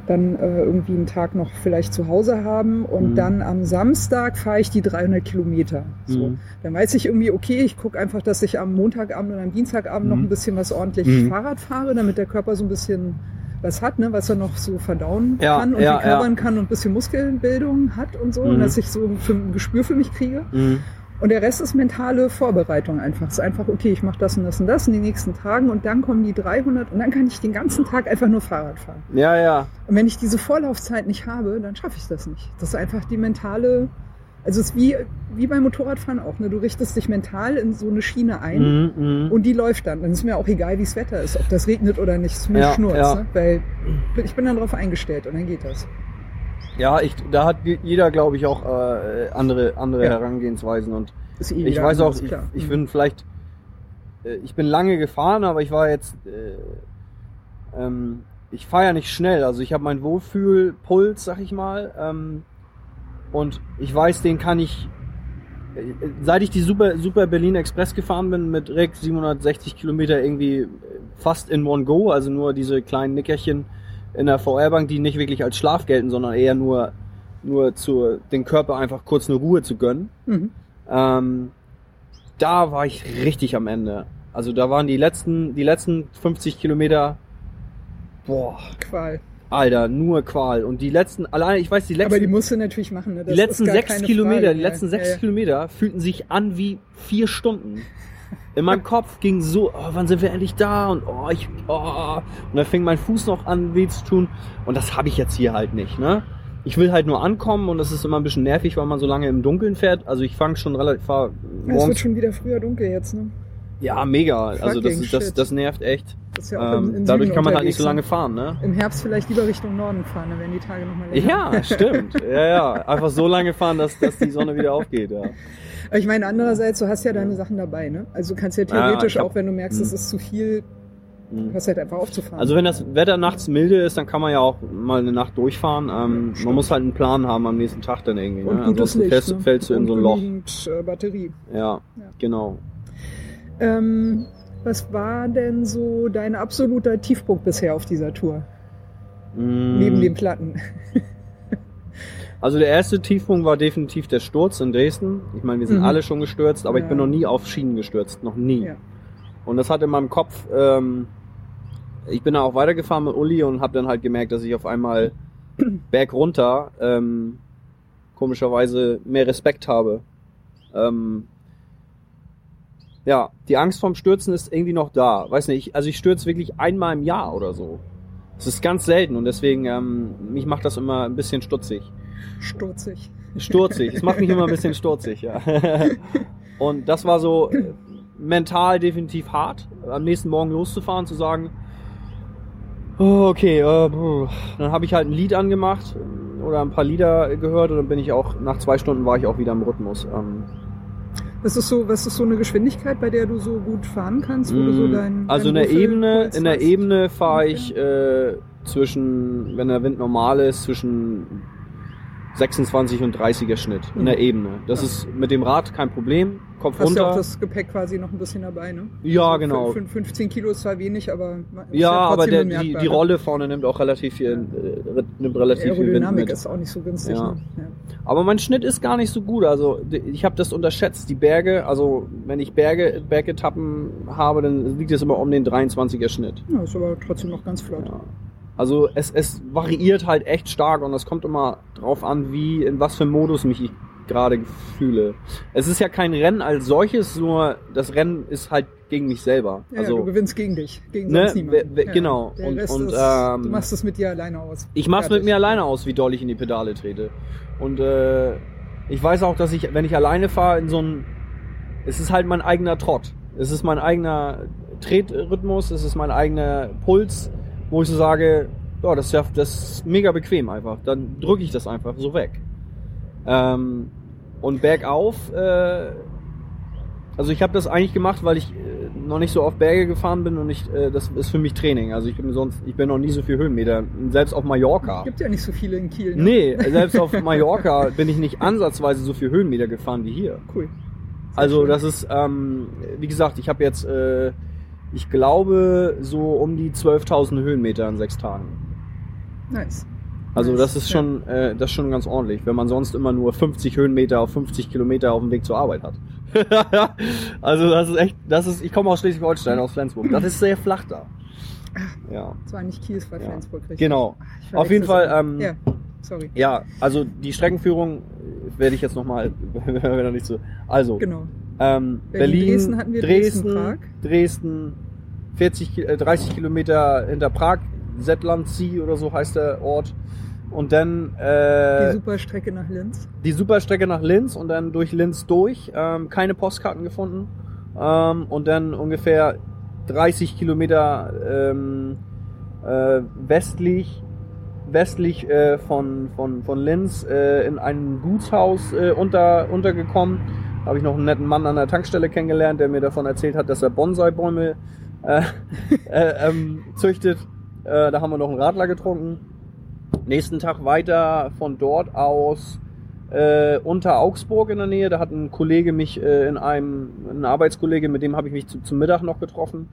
dann äh, irgendwie einen Tag noch vielleicht zu Hause haben und Mhm. dann am Samstag fahre ich die 300 Kilometer. So. Mhm. Dann weiß ich irgendwie, okay, ich gucke einfach, dass ich am Montagabend und am Dienstagabend noch Mhm. ein bisschen was ordentlich Mhm. Fahrrad fahre, damit der Körper so ein bisschen was hat, ne, was er noch so verdauen Ja, kann und ja, recovern ja. kann und ein bisschen Muskelbildung hat und so, Mhm. und dass ich so ein Gespür für mich kriege. Und der Rest ist mentale Vorbereitung einfach. Es ist einfach, okay, ich mache das und das und das in den nächsten Tagen und dann kommen die 300 und dann kann ich den ganzen Tag einfach nur Fahrrad fahren. Ja, ja. Und wenn ich diese Vorlaufzeit nicht habe, dann schaffe ich das nicht. Das ist einfach die mentale, also es ist wie, wie beim Motorradfahren auch. Ne? Du richtest dich mental in so eine Schiene ein Mhm, mhm. und die läuft dann. Dann ist mir auch egal, wie das Wetter ist, ob das regnet oder nicht. Ist mir Ja, Schnurz, ja. ne? weil ich bin dann darauf eingestellt und dann geht das. Ja, ich, da hat jeder, glaube ich, auch äh, andere, andere Ja. Herangehensweisen und eh ich weiß auch, ich, ich Mhm. bin vielleicht, äh, ich bin lange gefahren, aber ich war jetzt, äh, ähm, ich fahre ja nicht schnell, also ich habe meinen Wohlfühlpuls, sag ich mal, ähm, und ich weiß, den kann ich, äh, seit ich die Super, Super Berlin Express gefahren bin mit Rick 760 Kilometer irgendwie äh, fast in one go, also nur diese kleinen Nickerchen in der VR-Bank, die nicht wirklich als Schlaf gelten, sondern eher nur, nur zu, den Körper einfach kurz eine Ruhe zu gönnen. Mhm. Ähm, da war ich richtig am Ende. Also da waren die letzten, die letzten 50 Kilometer, boah, Qual. Alter, nur Qual. Und die letzten, allein, ich weiß, die letzten, Aber die musst du natürlich machen. Ne? die letzten sechs Kilometer, Frage. die letzten ja, sechs ja. Kilometer fühlten sich an wie vier Stunden. In meinem Kopf ging so, oh, wann sind wir endlich da? Und oh, ich, oh. Und dann fing mein Fuß noch an weh zu tun. Und das habe ich jetzt hier halt nicht, ne? Ich will halt nur ankommen und das ist immer ein bisschen nervig, weil man so lange im Dunkeln fährt. Also ich fange schon relativ, fahr Es wird schon wieder früher dunkel jetzt. Ne? Ja, mega. Also das, Fucking das, das nervt echt. Das ja auch im, Ähm, im dadurch kann man halt nicht so lange fahren, ne? ne? Im Herbst vielleicht lieber Richtung Norden fahren, dann werden die Tage nochmal länger. Ja, stimmt. Ja, ja. Einfach so lange fahren, dass, dass die Sonne wieder aufgeht, ja. Aber ich meine, andererseits, du hast ja deine Sachen dabei, ne? Also du kannst ja theoretisch ich hab- auch, wenn du merkst, es Hm. ist zu viel, Mhm. hast halt einfach aufzufahren. Also wenn das Wetter nachts milde ist, dann kann man ja auch mal eine Nacht durchfahren. Ähm, man muss halt einen Plan haben am nächsten Tag dann irgendwie. und Ne? Ansonsten Licht, fällst, ne? fällst du in und so ein Loch. genügend, äh, Batterie. Ja, Ja. genau. Ähm, was war denn so dein absoluter Tiefpunkt bisher auf dieser Tour? Mm, Neben den Platten. Also der erste Tiefpunkt war definitiv der Sturz in Dresden. Ich meine, wir sind Mhm. alle schon gestürzt, aber ich bin Ja. noch nie auf Schienen gestürzt. Noch nie. Ja. Und das hat in meinem Kopf, ähm, ich bin da auch weitergefahren mit Uli und habe dann halt gemerkt, dass ich auf einmal bergunter ähm, komischerweise mehr Respekt habe. Ähm, ja, die Angst vorm Stürzen ist irgendwie noch da. Weiß nicht, ich, also ich stürze wirklich einmal im Jahr oder so. Das ist ganz selten und deswegen, ähm, mich macht das immer ein bisschen stutzig. Sturzig. Sturzig. Es macht mich immer ein bisschen sturzig, ja. Und das war so äh, mental definitiv hart, am nächsten Morgen loszufahren, zu sagen, oh, okay, äh, dann habe ich halt ein Lied angemacht äh, oder ein paar Lieder gehört und dann bin ich auch, nach zwei Stunden war ich auch wieder im Rhythmus. Ähm, Was ist so, was ist so eine Geschwindigkeit, bei der du so gut fahren kannst, wo du so Mm, dein also in dein der Ebene, in der hast? Ebene fahre Okay. ich äh, zwischen, wenn der Wind normal ist, zwischen 26 und 30er Schnitt in Mhm. der Ebene. Das Ja. ist mit dem Rad kein Problem. Kopf Hast ja runter. auch das Gepäck quasi noch ein bisschen dabei, ne? Ja, Also genau. fün- 15 Kilo ist zwar wenig, aber ist ja, aber der, die, die? Rolle vorne nimmt auch relativ viel, äh, nimmt relativ viel Wind Aerodynamik mit. ist auch nicht so günstig. Ja. Ne? Ja. Aber mein Schnitt ist gar nicht so gut. Also ich habe das unterschätzt. Die Berge, also wenn ich Berge, Bergetappen habe, dann liegt es immer um den 23er Schnitt. ja, ist aber trotzdem noch ganz flott. Ja. Also es, es variiert halt echt stark und es kommt immer drauf an, wie, in was für einem Modus mich ich gerade fühle. Es ist ja kein Rennen als solches, nur das Rennen ist halt gegen mich selber. Ja, ja, du also gewinnst gegen dich, gegen Ne, niemanden. wer- genau. Und- und, ist, ähm, du machst es mit dir alleine aus. ich mach's mit Fertig. mir alleine aus, wie doll ich in die Pedale trete. Und äh, ich weiß auch, dass ich, wenn ich alleine fahre, in so ein, es ist halt mein eigener Trott. Es ist mein eigener Tretrhythmus, es ist mein eigener Puls, wo ich so sage, ja, das ist ja das ist mega bequem einfach. Dann drücke ich das einfach so weg. Ähm, und bergauf, äh, also ich habe das eigentlich gemacht, weil ich äh, noch nicht so oft Berge gefahren bin und ich, äh, das ist für mich Training. Also ich bin sonst, ich bin noch nie so viel Höhenmeter. Selbst auf Mallorca. Gibt ja nicht so viele in Kiel. Ne? Nee, selbst auf Mallorca bin ich nicht ansatzweise so viel Höhenmeter gefahren wie hier. Cool. Sehr Also das ist, ähm, wie gesagt, ich habe jetzt, äh, ich glaube, so um die 12.000 Höhenmeter in sechs Tagen. Nice. Also Nice, das ist ja. schon, äh, das ist schon ganz ordentlich, wenn man sonst immer nur 50 Höhenmeter auf 50 Kilometer auf dem Weg zur Arbeit hat. also das ist echt, das ist, ich komme aus Schleswig-Holstein, aus Flensburg. Das ist sehr flach da. Ja, Das war nicht Kiel, es war Ja. Flensburg, richtig. genau. Ich Auf jeden Fall, ähm. Ja, sorry. Ja, also die Streckenführung werde ich jetzt nochmal, wenn er nicht so. Also, Genau. Ähm, Berlin, Berlin, Dresden hatten wir, Dresden, Dresden, Prag. Dresden, 40, Ki- äh, 30 Kilometer hinter Prag, Zetlandsee oder so heißt der Ort. Und dann Die äh, Superstrecke nach Linz. die Superstrecke nach Linz und dann durch Linz durch. Ähm, keine Postkarten gefunden. Ähm, und dann ungefähr 30 Kilometer ähm, äh, westlich westlich äh, von, von, von Linz äh, in ein Gutshaus äh, unter, untergekommen. Habe ich noch einen netten Mann an der Tankstelle kennengelernt, der mir davon erzählt hat, dass er Bonsai-Bäume äh, äh, ähm, züchtet. Äh, da haben wir noch einen Radler getrunken. Nächsten Tag weiter von dort aus äh, unter Augsburg in der Nähe. Da hat ein Kollege mich äh, in einem, ein Arbeitskollege, mit dem habe ich mich zu, zum Mittag noch getroffen.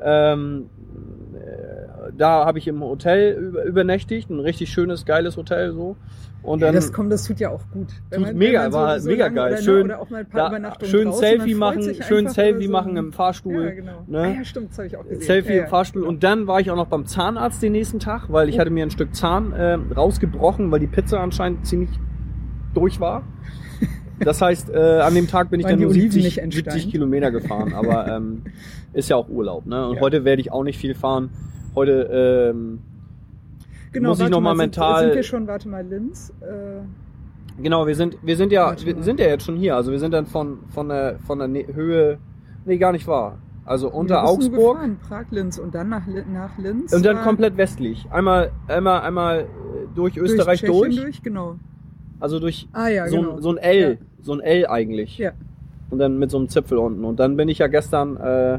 Ähm, äh, da habe ich im Hotel über, übernächtigt, ein richtig schönes, geiles Hotel so. Und Ja, dann das kommt, das tut ja auch gut. Wenn Tut mega, war mega lange geil. Oder, Schön, oder auch mal ein paar da, schön draußen, Selfie man machen, schön Selfie so machen im Fahrstuhl. Ja, genau. ne? Ah, ja, stimmt, das habe ich auch gesehen. Selfie ja, ja. im Fahrstuhl. Und dann war ich auch noch beim Zahnarzt den nächsten Tag, weil ich Oh. hatte mir ein Stück Zahn äh, rausgebrochen, weil die Pizza anscheinend ziemlich durch war. Das heißt, äh, an dem Tag bin ich dann nur Oliven 70, nicht entsteint? 70 Kilometer gefahren, aber ähm, ist ja auch Urlaub. Ne? Und Ja. heute werde ich auch nicht viel fahren. Heute ähm, Genau, muss ich warte noch mal sind, mental- Sind wir schon, warte mal, Linz? Äh, Genau, wir sind, wir sind ja, wir sind ja jetzt schon hier. Also wir sind dann von, von der, von der Höhe, nee, gar nicht wahr. Also unter Augsburg Gefahren, Prag, Linz und dann nach, nach Linz. und dann war komplett westlich. Einmal, einmal, einmal äh, durch durch Österreich Tschechien durch. durch. Genau. Also durch Ah ja, so, genau. ein, so ein L, so ein L eigentlich. Ja. Und dann mit so einem Zipfel unten. Und dann bin ich ja gestern äh,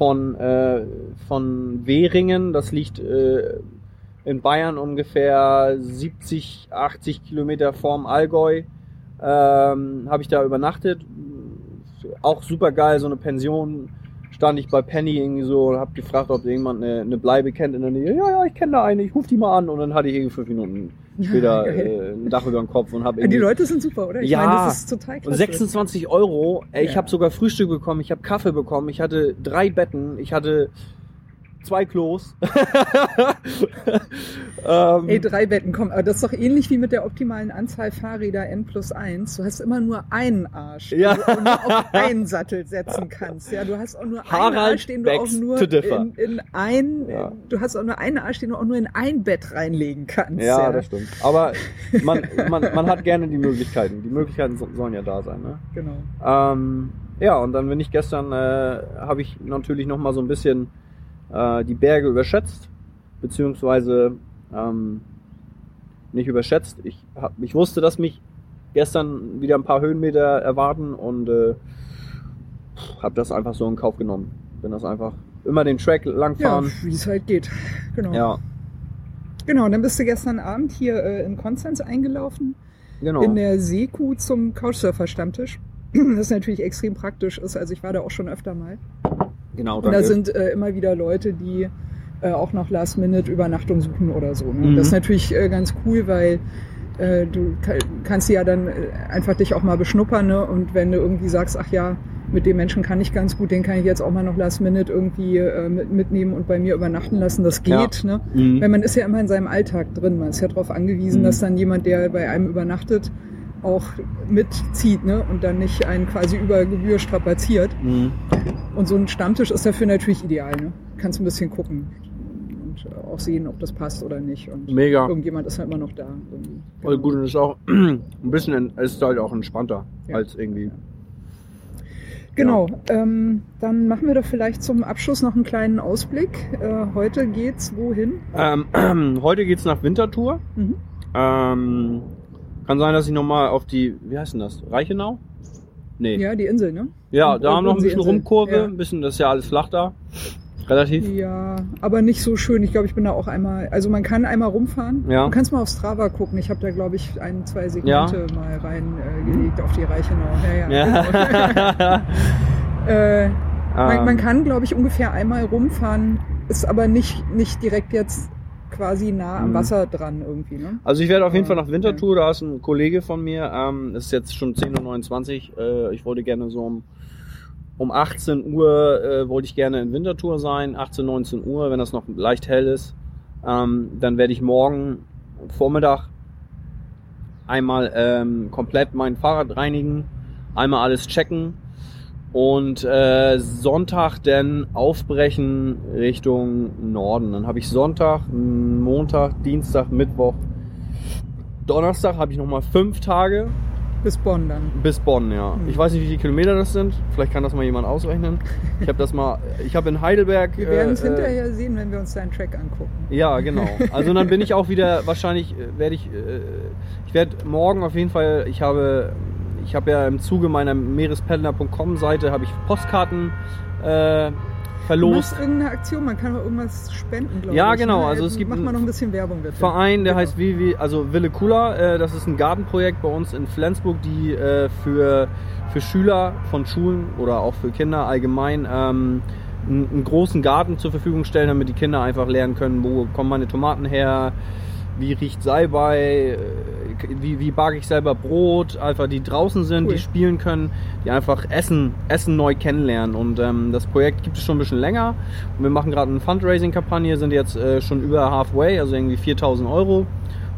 von, äh, von Währingen, das liegt äh, in Bayern ungefähr 70, 80 Kilometer vorm Allgäu, ähm, habe ich da übernachtet. Auch super geil, so eine Pension. Stand ich bei Penny irgendwie so und habe gefragt, ob irgendjemand eine, eine Bleibe kennt in der Nähe. Ja, ja, ich kenne da eine, ich ruf die mal an. Und dann hatte ich irgendwie fünf Minuten später äh, ein Dach über dem Kopf und habe die Leute sind super, oder? Ich Ja. meine, das ist total klasse. 26 Euro. Ey, Ich Ja. habe sogar Frühstück bekommen, ich habe Kaffee bekommen, ich hatte drei Betten, ich hatte zwei Klos. ähm, Ey, drei Betten, komm, aber das ist doch ähnlich wie mit der optimalen Anzahl Fahrräder N plus 1. Du hast immer nur einen Arsch, Ja. den du nur auf einen Sattel setzen kannst. Ja, du hast auch nur einen Harald Arsch, den du auch nur in, in ein, Ja. du hast auch nur einen Arsch, den du auch nur in ein Bett reinlegen kannst. ja, das stimmt. Aber man, man, man hat gerne die Möglichkeiten. Die Möglichkeiten so- sollen ja da sein. Ne? Genau. Ähm, ja, und dann bin ich gestern, äh, habe ich natürlich noch mal so ein bisschen äh, die Berge überschätzt, beziehungsweise ähm, nicht überschätzt. Ich, hab, ich wusste, dass mich gestern wieder ein paar Höhenmeter erwarten und äh, habe das einfach so in Kauf genommen. Bin das einfach immer den Track Ja, langfahren. wie es halt geht. Genau. Ja, Genau, und dann bist du gestern Abend hier äh, in Konstanz eingelaufen. genau. in der Seekuh zum Couchsurfer-Stammtisch. Das natürlich extrem praktisch ist. Also ich war da auch schon öfter mal. Genau, Und da danke. sind äh, immer wieder Leute, die äh, auch noch Last-Minute-Übernachtung suchen oder so. Ne? Mhm. Das ist natürlich äh, ganz cool, weil äh, du ka- kannst ja dann äh, einfach dich auch mal beschnuppern. Ne? Und wenn du irgendwie sagst, ach ja, mit dem Menschen kann ich ganz gut, den kann ich jetzt auch mal noch Last-Minute irgendwie äh, mit, mitnehmen und bei mir übernachten lassen, das Ja. geht. Ne? Mhm. Weil man ist ja immer in seinem Alltag drin. Man ist ja darauf angewiesen, Mhm. dass dann jemand, der bei einem übernachtet, auch mitzieht ne? und dann nicht einen quasi über Gebühr strapaziert. Mhm. Und so ein Stammtisch ist dafür natürlich ideal. Ne? Kannst ein bisschen gucken und auch sehen, ob das passt oder nicht. Und Mega. irgendjemand ist halt immer noch da. irgendwie. Voll gut und ist auch ein bisschen, en- ist halt auch entspannter Ja. als irgendwie. Genau, ähm, dann machen wir doch vielleicht zum Abschluss noch einen kleinen Ausblick. Äh, heute geht's wohin? Ähm, heute geht's nach Winterthur. Mhm. Ähm, Kann sein, dass ich nochmal auf die, wie heißt denn das? Reichenau? Nee. Ja, Ja, die Insel, ne? da Und- haben wir noch ein bisschen. Rumkurve, Ja. ein bisschen, das ist ja alles flach da. Relativ. Ja, aber nicht so schön. Ich glaube, ich bin da auch einmal. Also man kann einmal rumfahren. Ja. Du kannst mal auf Strava gucken. Ich habe da, glaube ich, ein, zwei Segmente mal reingelegt äh, auf die Reichenau. Ja, ja. Genau. Ja. äh, man, Ähm, man kann, glaube ich, ungefähr einmal rumfahren, ist aber nicht, nicht direkt jetzt quasi nah am Mhm. Wasser dran irgendwie. Ne? Also ich werde auf jeden Fall nach Winterthur, da ist ein Kollege von mir, ähm, es ist jetzt schon 10.29 Uhr, äh, ich wollte gerne so um, um 18 Uhr, äh, wollte ich gerne in Winterthur sein, 18, 19 Uhr, wenn das noch leicht hell ist. Ähm, dann werde ich morgen Vormittag einmal ähm, komplett mein Fahrrad reinigen, einmal alles checken und äh, Sonntag dann aufbrechen Richtung Norden. Dann habe ich Sonntag, Montag, Dienstag, Mittwoch, Donnerstag habe ich nochmal fünf Tage Bis Bonn dann. bis Bonn, ja. Hm. Ich weiß nicht, wie viele Kilometer das sind. Vielleicht kann das mal jemand ausrechnen. Ich habe das mal, ich habe in Heidelberg. Wir werden es äh, äh, hinterher sehen, wenn wir uns deinen Track angucken. ja, genau. Also dann bin ich auch wieder wahrscheinlich äh, werde ich äh, ich werde morgen auf jeden Fall ich habe ich habe ja im Zuge meiner meerespendler.com Seite habe ich Postkarten äh, Du verlost. machst irgendeine Aktion, man kann auch irgendwas spenden, glaube Ja, ich. genau, ne? also es gibt Mach mal einen noch ein bisschen Werbung bitte. Verein, der Genau. heißt wie also Wille Kula, äh, das ist ein Gartenprojekt bei uns in Flensburg, die äh, für, für Schüler von Schulen oder auch für Kinder allgemein ähm, einen, einen großen Garten zur Verfügung stellen, damit die Kinder einfach lernen können, wo kommen meine Tomaten her, wie riecht Salbei, äh, wie, wie backe ich selber Brot, einfach die draußen sind, Cool. die spielen können, die einfach Essen, Essen neu kennenlernen. Und ähm, das Projekt gibt es schon ein bisschen länger. Und wir machen gerade eine Fundraising-Kampagne, sind jetzt äh, schon über halfway, also irgendwie 4000 Euro.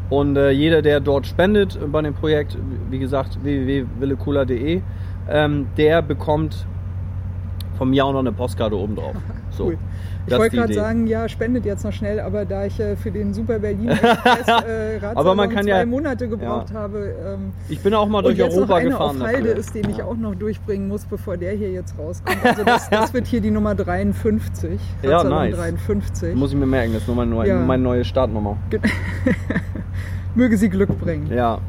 Und äh, jeder, der dort spendet bei dem Projekt, wie gesagt, www.willekula.de, ähm, der bekommt vom Jahr noch eine Postkarte oben drauf. So. Cool. Ich wollte gerade sagen, ja, spendet jetzt noch schnell, aber da ich äh, für den Super Berlin Express äh, Aber man Radsalon kann zwei ja- Monate gebraucht habe ähm, Ich bin auch mal und durch jetzt Europa noch einer gefahren. auf Halde dafür. ist, den ich Ja. auch noch durchbringen muss, bevor der hier jetzt rauskommt. Also das, das wird hier die Nummer 53. Ja, Radsalon nice. 53. Muss ich mir merken, das ist nur meine, Ja. meine neue Startnummer. Möge sie Glück bringen. Ja,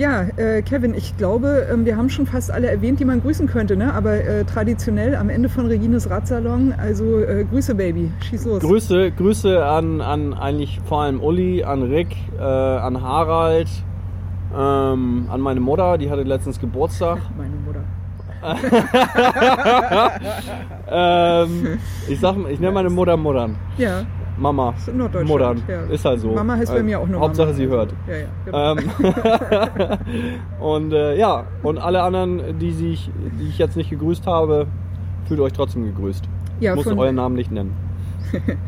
Ja, äh, Kevin, ich glaube, ähm, wir haben schon fast alle erwähnt, die man grüßen könnte, ne? aber äh, traditionell am Ende von Regines Radsalon, also äh, Grüße, Baby, schieß los. Grüße, Grüße an, an eigentlich vor allem Uli, an Rick, äh, an Harald, ähm, an meine Mutter, die hatte letztens Geburtstag. Meine Mutter. ähm, ich sag, ich nenne meine Mutter Muttern. Ja, Mama. ist in Norddeutschland. Muttern. Ja. Ist halt so. Mama heißt bei Äh, mir auch nur Hauptsache Mama. sie hört. Ja, ja, genau. Ähm, und äh, ja, und alle anderen, die, sich, die ich jetzt nicht gegrüßt habe, fühlt euch trotzdem gegrüßt. ja, ich muss euren Namen nicht nennen.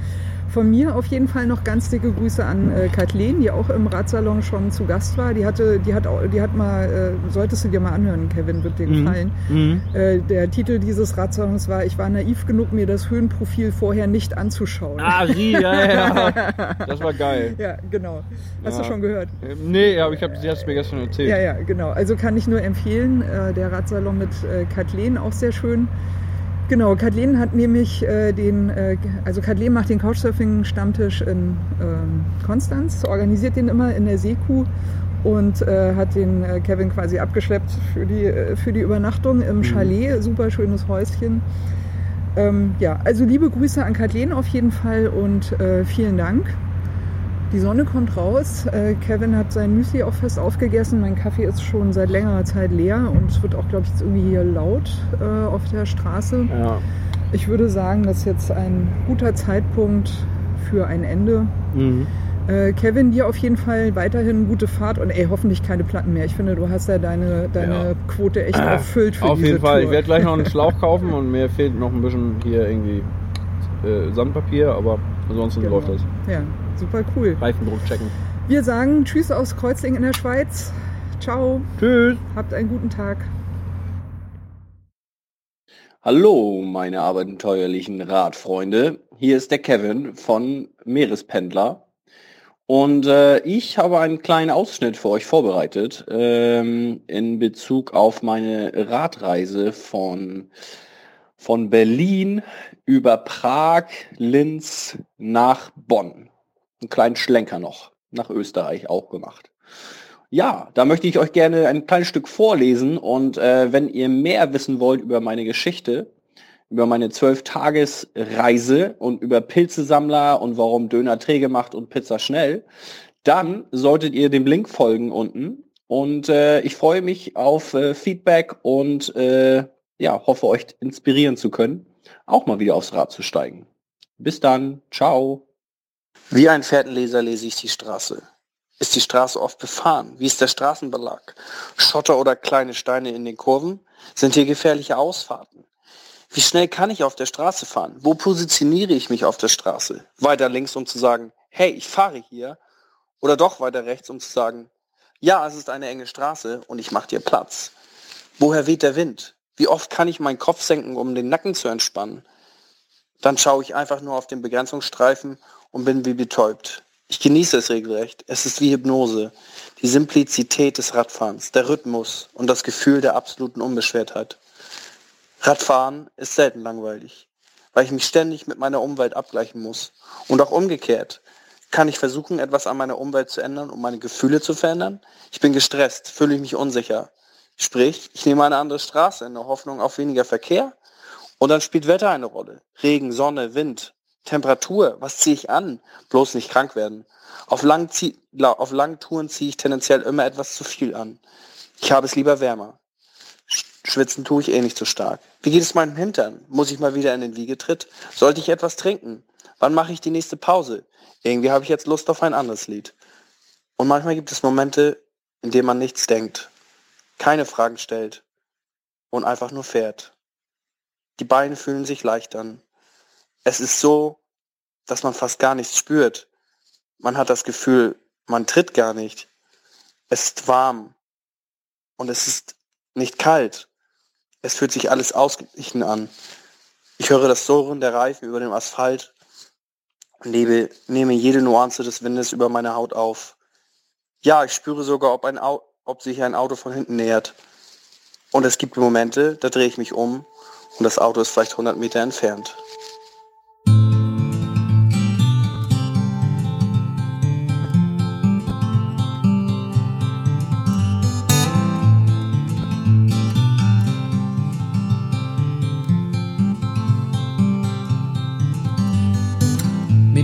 von mir auf jeden Fall noch ganz dicke Grüße an äh, Kathleen, die auch im Radsalon schon zu Gast war. Die hatte, die hat, auch, die hat mal, äh, solltest du dir mal anhören, Kevin, wird dir Mhm. gefallen. Mhm. Äh, der Titel dieses Radsalons war, ich war naiv genug, mir das Höhenprofil vorher nicht anzuschauen. Ah, sie, ja, ja. Das war geil. Ja, genau. Hast Ja. du schon gehört? Ähm, Nee, aber ich hab, sie hat es mir gestern erzählt. Ja, ja, genau. Also kann ich nur empfehlen. Äh, der Radsalon mit äh, Kathleen auch sehr schön. Genau, Kathleen hat nämlich äh, den, äh, also Kathleen macht den Couchsurfing-Stammtisch in ähm, Konstanz, organisiert den immer in der Seekuh und äh, hat den äh, Kevin quasi abgeschleppt für die, äh, für die Übernachtung im Chalet. Super schönes Häuschen. Ähm, ja, also liebe Grüße an Kathleen auf jeden Fall und äh, vielen Dank. Die Sonne kommt raus. Äh, Kevin hat sein Müsli auch fast aufgegessen. Mein Kaffee ist schon seit längerer Zeit leer und es wird auch, glaube ich, jetzt irgendwie hier laut äh, auf der Straße. Ja. Ich würde sagen, das ist jetzt ein guter Zeitpunkt für ein Ende. Mhm. Äh, Kevin, dir auf jeden Fall weiterhin gute Fahrt und ey, hoffentlich keine Platten mehr. Ich finde, du hast ja deine, deine Ja. Quote echt erfüllt für Auf diese jeden Fall. Tour. Ich werde gleich noch einen Schlauch kaufen und mir fehlt noch ein bisschen hier irgendwie äh, Sandpapier, aber ansonsten Genau. läuft das. Ja, super cool. Reifendruck checken. Wir sagen Tschüss aus Kreuzlingen in der Schweiz. Ciao, Tschüss. habt einen guten Tag. Hallo, meine abenteuerlichen Radfreunde. Hier ist der Kevin von Meerespendler. Und äh, ich habe einen kleinen Ausschnitt für euch vorbereitet ähm, in Bezug auf meine Radreise von, von Berlin über Prag, Linz nach Bonn. Einen kleinen Schlenker noch nach Österreich auch gemacht. Ja, da möchte ich euch gerne ein kleines Stück vorlesen und äh, wenn ihr mehr wissen wollt über meine Geschichte, über meine zwölf Tagesreise und über Pilzesammler und warum Döner träge macht und Pizza schnell, dann solltet ihr dem Link folgen unten und äh, ich freue mich auf äh, Feedback und äh, ja, hoffe euch inspirieren zu können, auch mal wieder aufs Rad zu steigen. Bis dann, ciao. Wie ein Fährtenleser lese ich die Straße. Ist die Straße oft befahren? Wie ist der Straßenbelag? Schotter oder kleine Steine in den Kurven? Sind hier gefährliche Ausfahrten? Wie schnell kann ich auf der Straße fahren? Wo positioniere ich mich auf der Straße? Weiter links, um zu sagen, hey, ich fahre hier. Oder doch weiter rechts, um zu sagen, ja, es ist eine enge Straße und ich mache dir Platz. Woher weht der Wind? Wie oft kann ich meinen Kopf senken, um den Nacken zu entspannen? Dann schaue ich einfach nur auf den Begrenzungsstreifen und bin wie betäubt. Ich genieße es regelrecht. Es ist wie Hypnose. Die Simplizität des Radfahrens, der Rhythmus und das Gefühl der absoluten Unbeschwertheit. Radfahren ist selten langweilig, weil ich mich ständig mit meiner Umwelt abgleichen muss. Und auch umgekehrt. Kann ich versuchen, etwas an meiner Umwelt zu ändern, um meine Gefühle zu verändern? Ich bin gestresst, fühle ich mich unsicher. Sprich, ich nehme eine andere Straße in der Hoffnung auf weniger Verkehr und dann spielt Wetter eine Rolle. Regen, Sonne, Wind. Temperatur, was ziehe ich an? Bloß nicht krank werden. Auf, lang auf langen Touren ziehe ich tendenziell immer etwas zu viel an. Ich habe es lieber wärmer. Schwitzen tue ich eh nicht so stark. Wie geht es meinem Hintern? Muss ich mal wieder in den Wiegetritt? Sollte ich etwas trinken? Wann mache ich die nächste Pause? Irgendwie habe ich jetzt Lust auf ein anderes Lied. Und manchmal gibt es Momente, in denen man nichts denkt, keine Fragen stellt und einfach nur fährt. Die Beine fühlen sich leicht an es ist so, dass man fast gar nichts spürt. Man hat das Gefühl, man tritt gar nicht. Es ist warm und es ist nicht kalt. Es fühlt sich alles ausgeglichen an. Ich höre das Surren der Reifen über dem Asphalt und lebe, nehme jede Nuance des Windes über meine Haut auf. Ja, ich spüre sogar, ob, ein ob sich ein Auto von hinten nähert. Und es gibt Momente, da drehe ich mich um und das Auto ist vielleicht 100 Meter entfernt.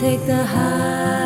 take the highs